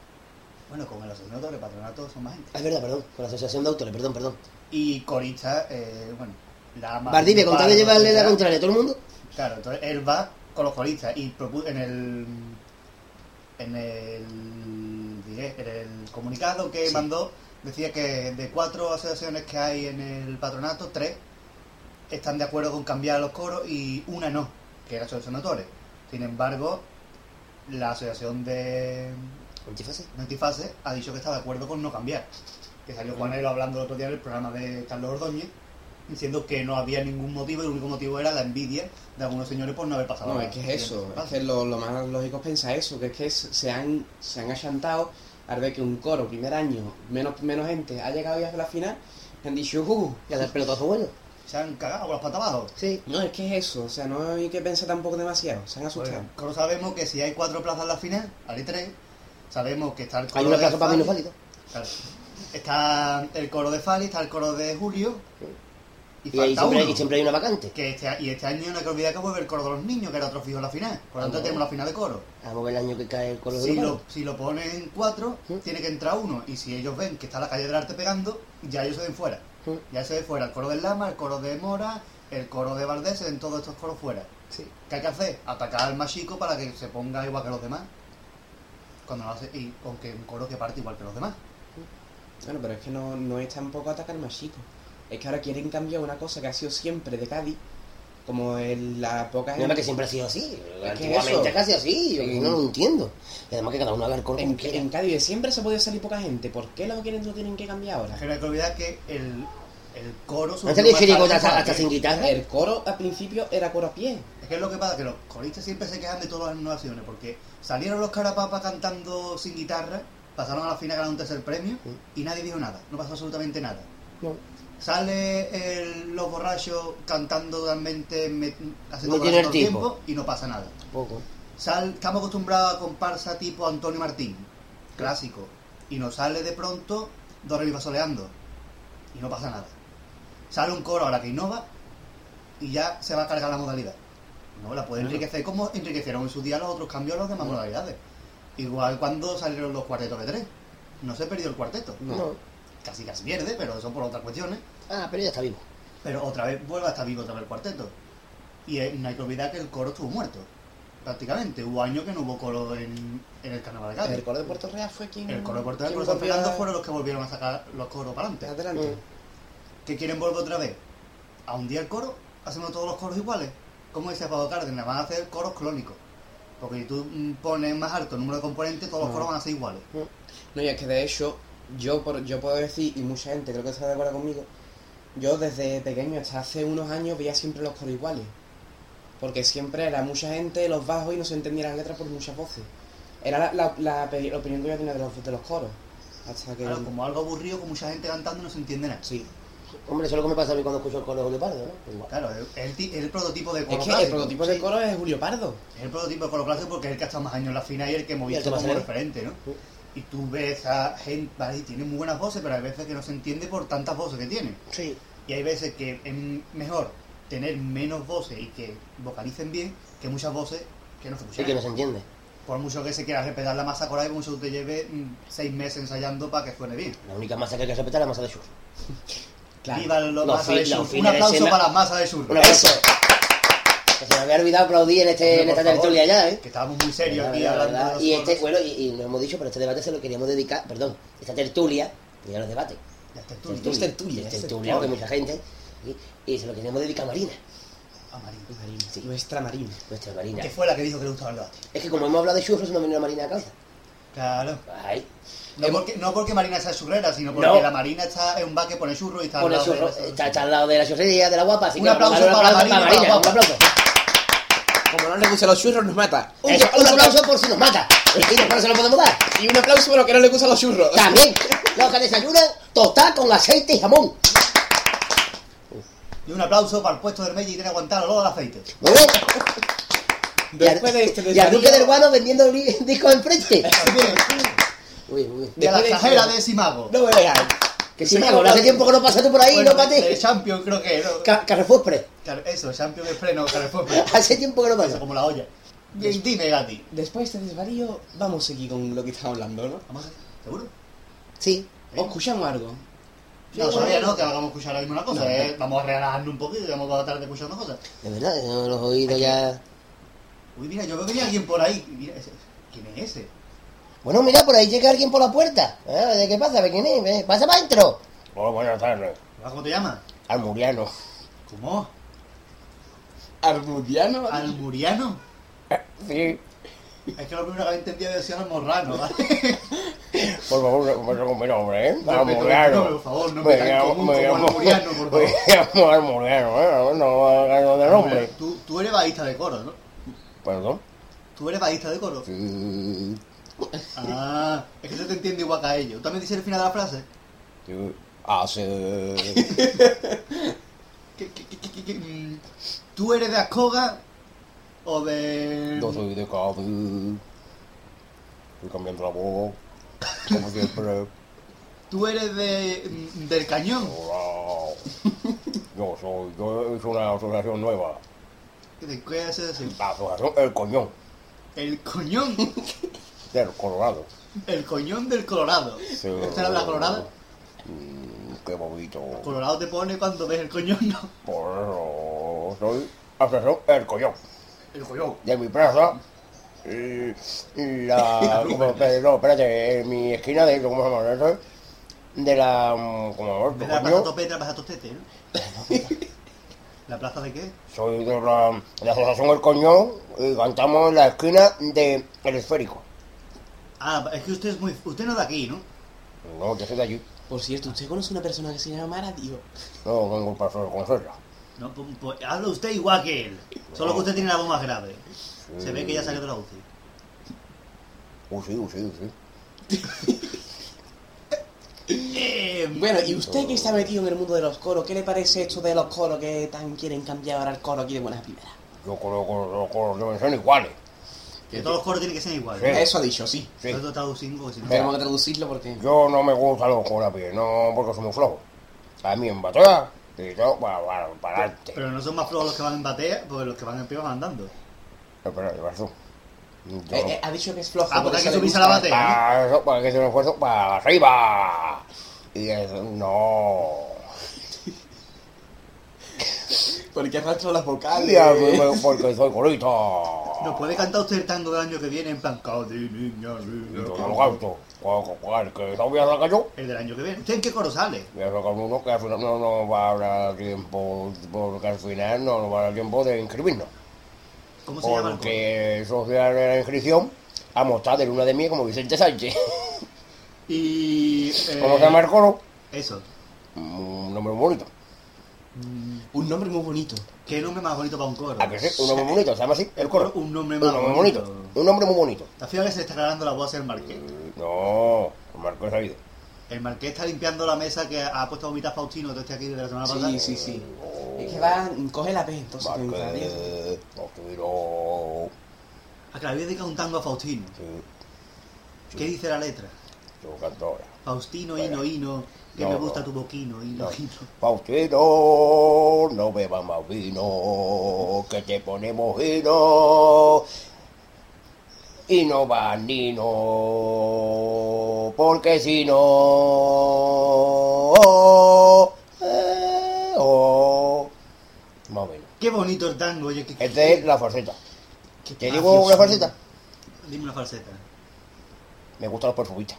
Bueno, con el asociación de patronato son más gente. Ah, es verdad, perdón. Con la asociación de autores, perdón, perdón. Y Corista, eh, bueno, la más. Valdivia, con tal de llevarle la contraria a todo el mundo. Claro, entonces él va con los coristas y en el. En el. diré, en el comunicado que Sí. mandó, decía que de cuatro asociaciones que hay en el patronato, tres están de acuerdo con cambiar los coros y una no, que era la asociación de autores. Sin embargo, la asociación de Antifase. Antifase ha dicho que está de acuerdo con no cambiar. Que salió Juanelo hablando el otro día en el programa de Carlos Ordóñez, diciendo que no había ningún motivo, el único motivo era la envidia de algunos señores por no haber pasado No, es que es eso, es que lo, lo más lógico es pensar eso, que es que se han, se han achantado al ver que un coro, primer año, menos, menos gente, ha llegado ya a la final, y han dicho, uh, Y a dar pelotazo bueno. Se han cagado con las patas abajo. Sí. no, es que es eso, o sea, no hay que pensar tampoco demasiado, se han asustado. Pues, Coro sabemos que si hay cuatro plazas en la final, hay tres, sabemos que está el coro Hay una de plaza para Fali, minusválidos. claro. Está el coro de Fali, está el coro de Julio, y, siempre, uno. y siempre hay una vacante. Que este, y este año no hay que olvidar que vuelve el coro de los niños, que era otro fijo en la final. Por lo tanto, Ah, tenemos la final de coro. Vamos a ver el año que cae el coro de Si los lo, si lo ponen cuatro, ¿Mm? tiene que entrar uno. Y si ellos ven que está la calle del arte pegando, ya ellos se ven fuera. ¿Mm? Ya se ve fuera el coro del Lama, el coro de Mora, el coro de Valdés, se ven todos estos coros fuera. Sí. ¿Qué hay que hacer? Atacar al más chico para que se ponga igual que los demás. Cuando no hace, y aunque un coro que parte igual que los demás. Bueno, pero es que no, no es tampoco atacar más chicos, es que ahora quieren cambiar una cosa que ha sido siempre de Cádiz, como en la poca Mira que siempre ha sido así. que Antiguamente casi así. Yo en- no lo entiendo. Y además que cada uno haga el coro En, en Cádiz siempre se podía salir poca gente, ¿por qué lo quieren, lo tienen que cambiar ahora? Es no hay que olvidar que el, el coro... ¿No salió chirigota hasta, sin guitarra? El coro al principio era coro a pie. Es que es lo que pasa, que los coristas siempre se quejan de todas las innovaciones, porque salieron los carapapas cantando sin guitarra, pasaron a la final ganando un tercer premio y nadie dijo nada, no pasó absolutamente nada. No. Sale el- los borrachos cantando totalmente, me- haciendo No tiene el tiempo y no pasa nada. Poco. Sal, estamos acostumbrados a comparsa tipo Antonio Martín, clásico, y nos sale de pronto dos re mi fa soleando y no pasa nada. Sale un coro ahora que innova y ya se va a cargar la modalidad. No, la puede enriquecer como enriquecieron en su día los otros cambios las demás modalidades. Igual cuando salieron los cuartetos de tres. No se perdió el cuarteto. No. No. Casi casi pierde, pero eso por otras cuestiones. Ah, pero ya está vivo. Pero otra vez vuelve a estar vivo otra vez el cuarteto. Y no hay que olvidar que el coro estuvo muerto. Prácticamente. Hubo años que no hubo coro en, en el carnaval de Cádiz. El coro de Puerto Real fue quien. El coro de Puerto Real y San Fernando fueron los que volvieron a sacar los coros para adelante. Adelante. Mm. ¿Que quieren volver otra vez? ¿A un día el coro? ¿Hacemos todos los coros iguales? Como dice Pablo Cárdenas, van a hacer coros clónicos. Porque si tú mm, pones más alto el número de componentes, todos los No. coros van a ser iguales. No, y es que de hecho, yo, por, yo puedo decir, y mucha gente creo que está de acuerdo conmigo, yo desde pequeño hasta hace unos años veía siempre los coros iguales. Porque siempre era mucha gente, los bajos y no se entendía las letras por muchas voces. Era la, la, la, opinión que yo tenía de los, de los coros. Hasta que... Claro, como algo aburrido, con mucha gente cantando y no se entiende nada. Sí. Hombre, eso es lo que me pasa a mí cuando escucho el coro de Julio Pardo, ¿no? Igual. Claro, es el, ti- es el prototipo de coro Es que el prototipo de coro es Julio Pardo. Es el prototipo de coro clásico porque es el que ha estado más años en la final y el que hemos el visto que más como referente, ¿no? Y tú ves a gente, vale, tiene muy buenas voces, pero hay veces que no se entiende por tantas voces que tiene. Sí. Y hay veces que es mejor tener menos voces y que vocalicen bien que muchas voces que no se Sí, escuchan. que no se entiende. Por mucho que se quiera respetar la masa coral, por mucho que te lleve mm, seis meses ensayando para que suene bien. La única masa que hay que respetar es la masa de sur. Claro. Viva fi- del los sur. Un de aplauso para las masas del sur. Un aplauso. Que se me había olvidado aplaudir en, este, en esta favor, tertulia ya, ¿eh? Que estábamos muy serios aquí hablando verdad. de los Y este, bueno, y, y lo hemos dicho, pero este debate se lo queríamos dedicar, perdón, esta tertulia, ya los debates, Las tertulias. tertulia, Es es tertulia, porque mucha gente. Y, y se lo queremos dedicar a Marina, A Marina. Marina, Sí. nuestra Marina. nuestra Marina. Que fue la que dijo que le gustaba el debate. Es que como hemos hablado de churros, se nos viene la Marina a cabeza. Claro. Ay, No porque, no porque Marina sea churrera, sino porque No. la Marina está en un bar que pone churro y está al pone lado de está, está al lado de la churrería, de la guapa, así Un que aplauso vamos a para un Marina y para la un aplauso. Como no le gustan los churros, nos mata. Un, un aplauso por si nos mata. Y después se lo podemos dar. Y un aplauso por lo que no le gustan los churros. También, los que desayunan, tostar con aceite y jamón. Y un aplauso para el puesto del Meji y tiene que aguantar el olor del aceite. Muy bien. Después de este Y al Duque del Guano vendiendo discos enfrente. También. Muy bien, muy bien. Y a la de cajera de Simago. No me veáis. Que si mago, hace tiempo que no pasaste por ahí, Bueno, ¿no, Pati? de Champion creo que, ¿no? Ca- Carrefour. Car- Eso, Champion Express, no, Carrefour Express. Hace tiempo que no Eso, pasa. como la olla. Bien, dime, Gati. Después de este desvarío, vamos a seguir con lo que estamos hablando, ¿no? Vamos a ver, ¿seguro? Sí. ¿Os escuchamos algo? No, todavía no, que vamos a escuchar ahora mismo una cosa. No, eh. Vamos a relajarnos un poquito y vamos a tratar de escuchar una cosa. De verdad, no los oídos ya. Uy, mira, yo veo que viene alguien por ahí. Mira, ese- ¿quién es ese? Bueno, mira, por ahí llega alguien por la puerta. Ah, ¿De qué pasa? ¿De quién es? Ve, Pasa para adentro. Hola, buenas tardes. ¿Cómo te llamas? Almuriano. ¿Cómo? ¿Armudiano? ¿Almuriano? Sí, Es que lo primero que había entendido había sido almorrano, ¿vale? por favor, no me con mi nombre, ¿eh? Almuriano. nombre, por favor, no me tan llamo- me llamo- Almuriano, por favor. Me llamo Almuriano, ¿eh? No hago de nombre. Tú, tú eres bajista de coro, ¿no? Perdón. Tú eres bajista de coro. Sí, Ah, es que se te entiende igual que a ellos. ¿Tú también dices el final de la frase? sí. Hace... ¿Qué- qué- qué- qué- mm, ¿Tú eres de Ascoga o de...? Yo soy de Cádiz. Estoy cambiando la voz. Como siempre. ¿Tú eres de... mm, del Cañón? Hola. Yo soy... Yo hice una asociación nueva. ¿De qué ese? La asociación El Coñón. El Coñón. Del Colorado. El Coñón del Colorado. Sí. ¿Esta era la Colorada? Mm, qué bonito. Colorado te pone cuando ves el Coñón, ¿no? Por eso soy asesor El Coñón. El Coñón. De mi plaza. y La. como- no, espérate, en mi esquina de. ¿Cómo se llama eso? De la. mm, ¿Cómo De la? Plaza Plaza Tostete, ¿no? ¿La plaza de qué? Soy de la, de la asociación El Coñón y cantamos en la esquina de El Esférico. Ah, es que usted es muy... Usted no es de aquí, ¿no? No, yo soy de allí. Por cierto, ¿usted conoce una persona que se llama Mara, tío? No tengo el placer de conocerla. No, pues, pues, habla usted igual que él. Solo que usted tiene la voz más grave. Se ve que ya salió de la UCI. Uh, sí, uh, sí, uh, sí. Eh, Bueno, y usted que está metido en el mundo de los coros, ¿qué le parece esto de los coros que tan quieren cambiar ahora el coro aquí de buenas primeras? Yo creo que los coros deben ser iguales. Que todos los coros tienen que ser iguales. Sí. Eso ha dicho, sí. Sí. Traducimos si no... Tenemos que traducirlo porque... Yo no me gustan los coros a pie, no porque soy muy flojo. A mí en batea y yo para, para, para adelante. Pero no son más flojos los que van en batea, porque los que van en pie van andando. Espera, ¿qué pasó? Yo Eh, eh, ha dicho que es flojo. Ah, por porque hay que subirse a gusta. la batea. Para eso, para que se me esfuerzo para arriba. Y eso, no. Porque arrastra las vocales. Ya, me- porque soy corito. ¿Nos puede cantar usted el tango del año que viene en plan niña, niña, Yo no lo canto. ¿Cuál, cuál, que no voy a sacar yo? El del año que viene. ¿Usted en qué coro sale? Voy a sacar uno que al final no nos va a dar tiempo, porque al final no nos va a dar tiempo de inscribirnos. ¿Cómo se llama el coro? Porque social de la inscripción a mostrar de luna de miel como Vicente Sánchez. Y... eh, ¿Cómo se llama el coro? Eso. Un nombre muy bonito. Un nombre muy bonito. ¿Qué nombre más bonito para un coro? ¿A que sí? Un nombre muy bonito, se llama así, el coro. Un nombre Un más nombre bonito. bonito. Un nombre muy bonito. Está fíjate que se está aclarando la voz del marqués. No, el Marco ha ido. El marqués está limpiando la mesa que ha puesto a vomitar Faustino este aquí desde la semana pasada. Sí, sí, sí. Es que va, coge la P, entonces. Marque, Faustino. A que le había dedicado un tango a Faustino. Sí, ¿Qué dice la letra? yo canto ahora. Faustino, hino, hino, que No, me gusta tu boquino, hino, No. Faustino, no bebas más vino, que te ponemos vino. Y no va Nino, porque si no... eh, oh, más o menos. Qué bonito el tango, oye. Que, Esta es la falseta. ¿Te digo una falseta? Dime una falseta. Me gustan los perfumistas.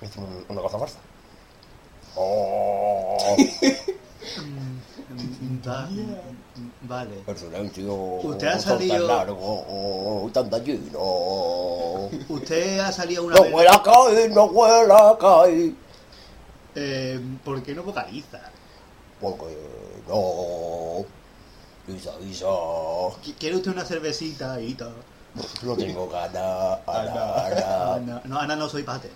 Es un- una cosa falsa. Oh, va- Vale. el silencio. Usted ha salido- Tan largo, tan dañino. Usted ha salido una No vez. huele a caer, no huele a caer. Eh, ¿Por qué no vocaliza? Porque no. Isa, Isa. Qu- ¿Quiere usted una cervecita y tal? No tengo ganas. Ana, Ana, Ana. no, Ana, no soy pate.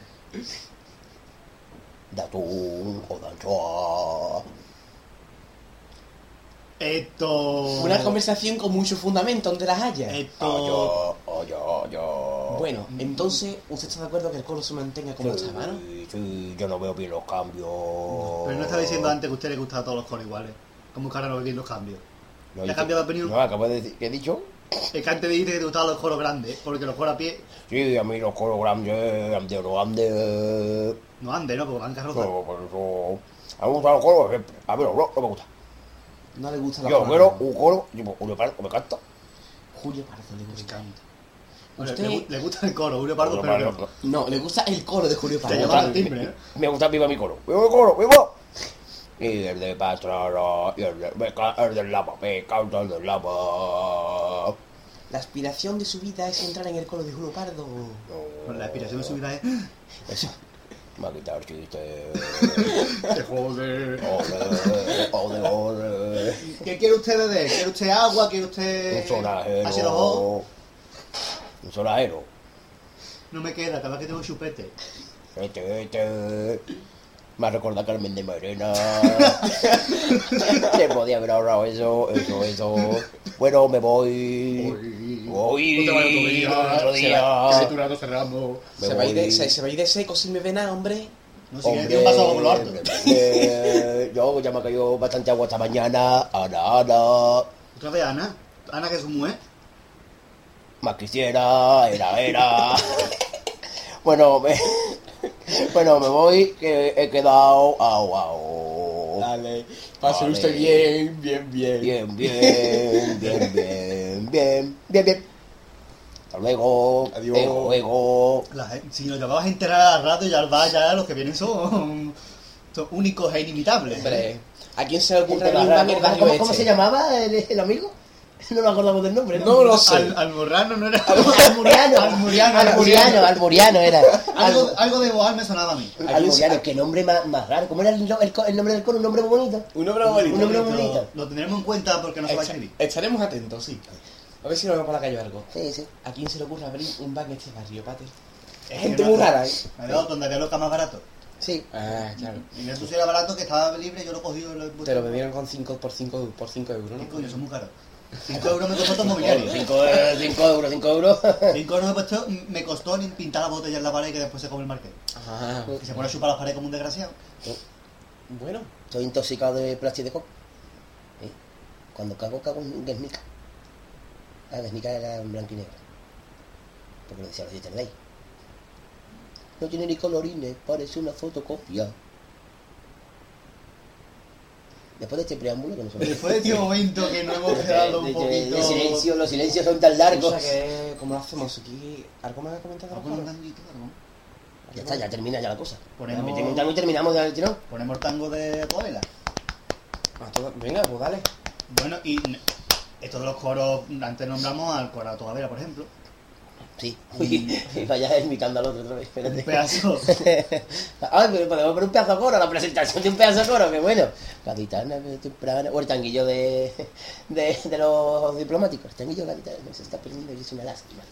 De atún o de anchoa. Esto. Una conversación con mucho fundamento, donde las haya. Esto. Oh, yo, yo. Bueno, entonces, ¿usted está de acuerdo que el coro se mantenga como Sí, estaba, no? sí, yo no veo bien los cambios. Pero no estaba diciendo antes que a usted le gustaba todos los coros iguales. ¿Cómo que ahora no ve bien los cambios? No, ¿Le dice- ha cambiado de opinión? No, acabo de decir. ¿Qué he dicho? Es que antes dijiste que te gustaban los coros grandes, porque los coros a pie Sí, a mí los coros grandes, grandes, grandes. no anden, ¿no? Porque van carrozas. No, por eso. A mí me gustan los coros siempre. A mí los rock no me gusta. No le gusta la Yo quiero un coro, tipo, Julio Pardo, me canta. Julio Pardo le gusta. Bueno, Usted- le, le gusta el coro, Julio Pardo, Julio pero Pardo, no. No, le gusta el coro de Julio Pardo. timbre, ¿eh? Me gusta viva mi coro. ¡Viva mi coro! ¡Viva! Y el de Pastrana, y el de, me ca- el del lava, me canta el del lava. La aspiración de su vida es entrar en el coro de Julio Pardo. Bueno, la aspiración de su vida es. Eso. Me ha quitado el chiste. ¡Te jode! Ole, ole, ole. ¿Qué quiere usted beber? ¿Quiere usted agua? ¿Quiere usted. Un sonajero. Un sonajero. No me queda, cada vez que tengo un chupete. Este, este. Me ha recordado a Carmen de Morena. Se podía haber ahorrado eso, eso, eso. Bueno, me voy. Voy. No te vayas otro día. Otro día. Me Se va, a ir de, se, se va a ir de seco sin beber nada, hombre. No, si Hombre, un vaso lo alto. hombre, yo ya me ha caído bastante agua esta mañana. Ana, Ana. Otra vez Ana. Ana, que es un mujer. Más quisiera, era, era. bueno, me, bueno, me voy, que he quedado au, au. Dale, pase Vale. usted bien, bien, bien. Bien, bien, bien, bien, bien, bien, bien. Hasta luego. Adiós. Hasta luego. La si nos llevabas a enterar al rato, ya va, ya los que vienen son, son únicos e inimitables. Hombre, ¿a quién se le ocurre el ¿Cómo, este? se llamaba el, el amigo? No nos acordamos del nombre, ¿no? No lo sé. Al, almorrano no era. Almuriano. Almuriano, Almuriano, Almuriano era. Algo, algo de Boal me sonaba a mí. Almuriano, qué nombre más, más raro. ¿Cómo era el, el co- el nombre del coro? Un nombre muy bonito. Un nombre bonito. Un nombre Lo- bonito. Lo tendremos en cuenta porque no se va a escribir. estaremos atentos, sí. A ver si nos vemos por la calle o algo. Sí, sí. ¿A quién se le ocurre abrir un bar en este barrio, Pate? Es Gente muy rara, ¿eh? Claro, donde había loca más barato. Sí. Ah, claro. Y eso si era barato que estaba libre, yo lo cogí y lo he puesto. Te lo bebieron con 5 por 5 por cinco euros, ¿Qué ¿no? coño? Son muy caros. 5 euros me costó todo mobiliario. 5 euros, 5 euros. 5 euros me costó, me costó ni pintar la botella en la pared que después se come el marqués. Ah, Y se pone a chupar las paredes como un desgraciado. bueno. Estoy intoxicado de plástico de coco. Sí. Cuando cago, cago en Guernica. Ah, Guernica era en blanco y negro. Porque lo decía los de ley. No tiene ni colorines, parece una fotocopia. Después de este preámbulo que no se me- Después de este momento que no hemos quedado un de- de- poquito... de silencio, los silencios son tan largos. O sea que, ¿cómo lo hacemos aquí? ¿Algo más que comentar de tanguito, ¿no? Ya está, ya termina ya la cosa. Ponemos- metemos un tango y terminamos ya el tirón. Ponemos tango de Coela. Ah, todo- Venga, pues dale. Bueno, y n- esto de los coros, antes nombramos al coro Toavera, por ejemplo. Sí. Y vaya imitando al otro otra vez, espérate. Un pedazo. Ay, pero podemos poner un pedazo de coro, la presentación de un pedazo de coro, que bueno. Gaditana, de temprana. O el tanguillo de, de, de los diplomáticos. El tanguillo gaditano se está perdiendo y es una lástima.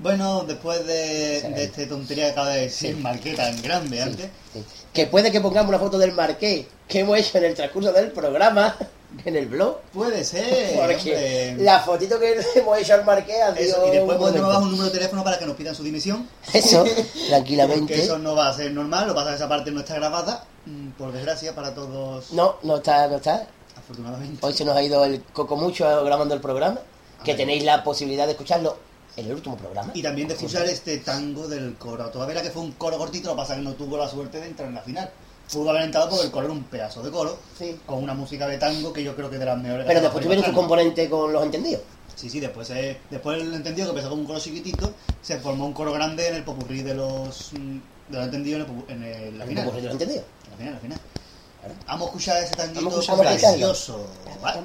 Bueno, después de, de esta tontería que acaba de decir Marqueta en grande Sí, antes, sí. Que puede que pongamos una foto del marqués que hemos hecho en el transcurso del programa, en el blog. puede ser. Porque la fotito que hemos hecho al marqués Eso, y después un ponemos abajo un número de teléfono para que nos pidan su dimisión. Eso, Porque tranquilamente. eso no va a ser normal, lo pasa que esa parte no está grabada, mm, por desgracia para todos, No, no está, no está. afortunadamente. Hoy se nos ha ido el coco mucho grabando el programa. Que tenéis la posibilidad de escucharlo en el último programa. Y también de escuchar este tango del coro Todavía que fue un coro cortito, lo que pasa es que no tuvo la suerte de entrar en la final. Pudo haber entrado porque el coro era un pedazo de coro, Sí. con una música de tango que yo creo que de las mejores. Pero después tuvieron su componente con los entendidos. Sí, sí, después, eh, después el entendido que empezó con un coro chiquitito, se formó un coro grande en el popurrí de los mm, Lo he entendido en, el, en el- la ¿En final. el popurrí lo he entendido? La final, la final. Vamos a escuchar ese tanguito precioso. ¿vale?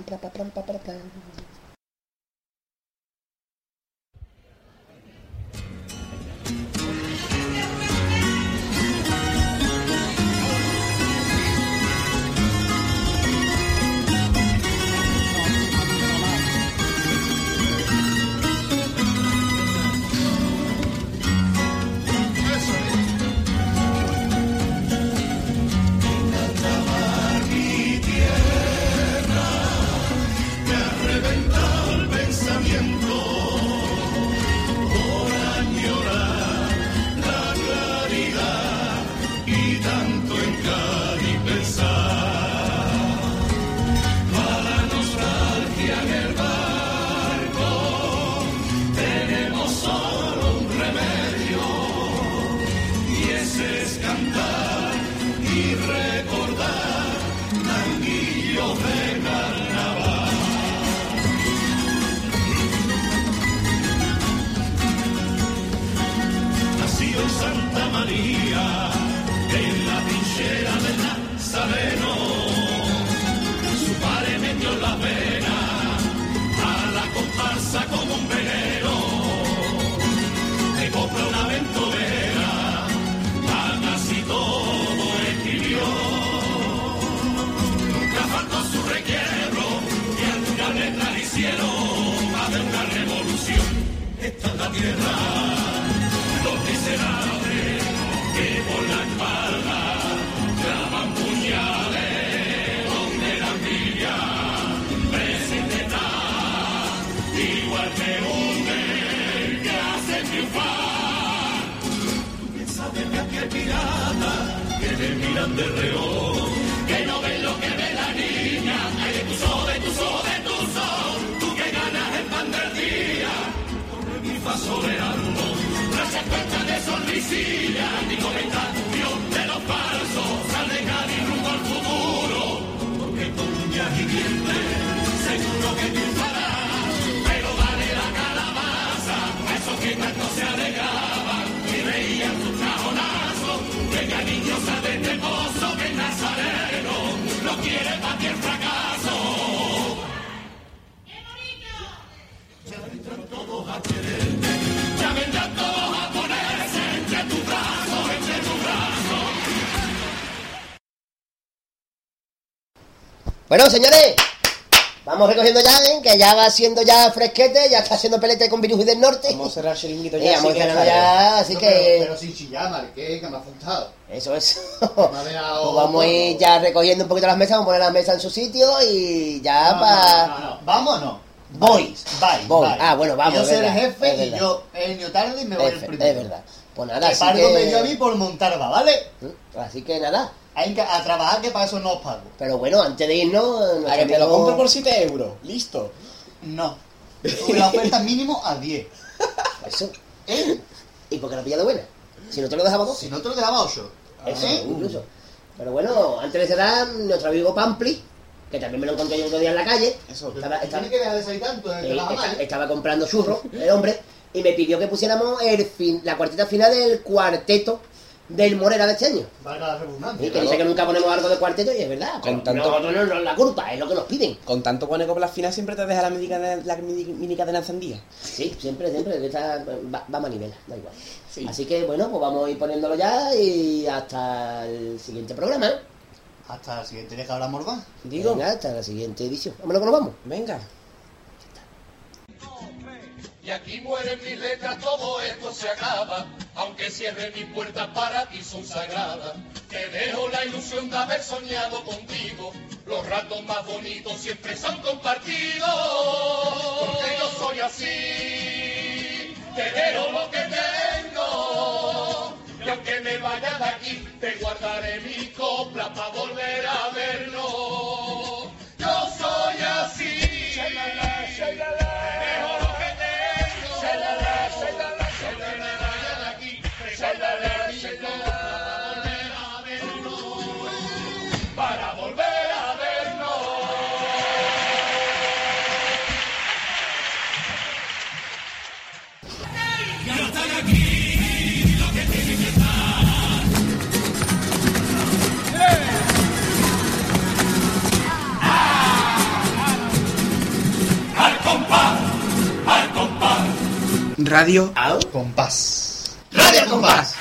De reojo, que no ven lo que ve la niña, ay de tu sol, de tu sol, de tu sol, tú que ganas el pan del día, corre mi fa soleando, no se cuenta de sonrisilla, ni comentario de los falsos, sal de Cádiz rumbo al futuro, porque con uñas y dientes, seguro que triunfarás, pero vale la calabaza, a esos que tanto se Bueno, señores, vamos recogiendo ya, ¿eh? que ya va siendo ya fresquete, ya está haciendo pelete con virus del norte. Vamos a cerrar el chiringuito Eh, ya. vamos así que cerrando ya, así No, que... Pero, pero sin chillar, Marqués, que me ha asustado. Eso es. Me ha dejado- Pues vamos a ir ya recogiendo un poquito las mesas, vamos a poner las mesas en su sitio y ya No, para... no, no, no. ¿Vamos o no? Voy. Bye, Voy. Ah, bueno, vamos, Yo soy el jefe y yo he venido tarde y me voy Es, el primero. es verdad. Pues nada, Que así pargo me dio a mí por montar va, ¿vale? Así que nada. Hay que a trabajar que para eso no os pago. Pero bueno, antes de irnos... A que te lo compro por 7 euros. Listo. No. La oferta mínimo a 10. Eso. ¿Eh? ¿Y por qué lo pilla de buena? Si no te lo dejamos dos. Si no te lo dejaba 8. Eso, ¿Eh? incluso. Pero bueno, antes de cerrar, nuestro amigo Pampli, que también me lo encontré yo otro día en la calle. Eso. Estaba, estaba- Tiene que dejar de salir tanto, la ¿eh? estaba comprando churros, el hombre, y me pidió que pusiéramos el fin, la cuarteta final del cuarteto del Morera de este año. Valga la redundancia. Y que dice que nunca ponemos algo de cuarteto y es verdad. Con tanto- nosotros no nos la culpa, es lo que nos piden. Con tanto pone coplas finas siempre te deja la mítica de, la mini- mínica de la encendida. Sí, siempre, siempre, esta va, va a manivela, da igual. Sí. Así que bueno, pues vamos a ir poniéndolo ya y hasta el siguiente programa. Hasta la siguiente vez que más. Digo, Venga, hasta la siguiente edición. Vámonos que nos vamos. venga. Y aquí mueren mis letras, todo esto se acaba. Aunque cierre mis puertas para ti son sagradas. Te dejo la ilusión de haber soñado contigo. Los ratos más bonitos siempre son compartidos. Porque yo soy así. Te dejo lo que tengo. Y aunque me vaya de aquí, te guardaré mi copla para volver a vernos. Radio Compás. Radio compás.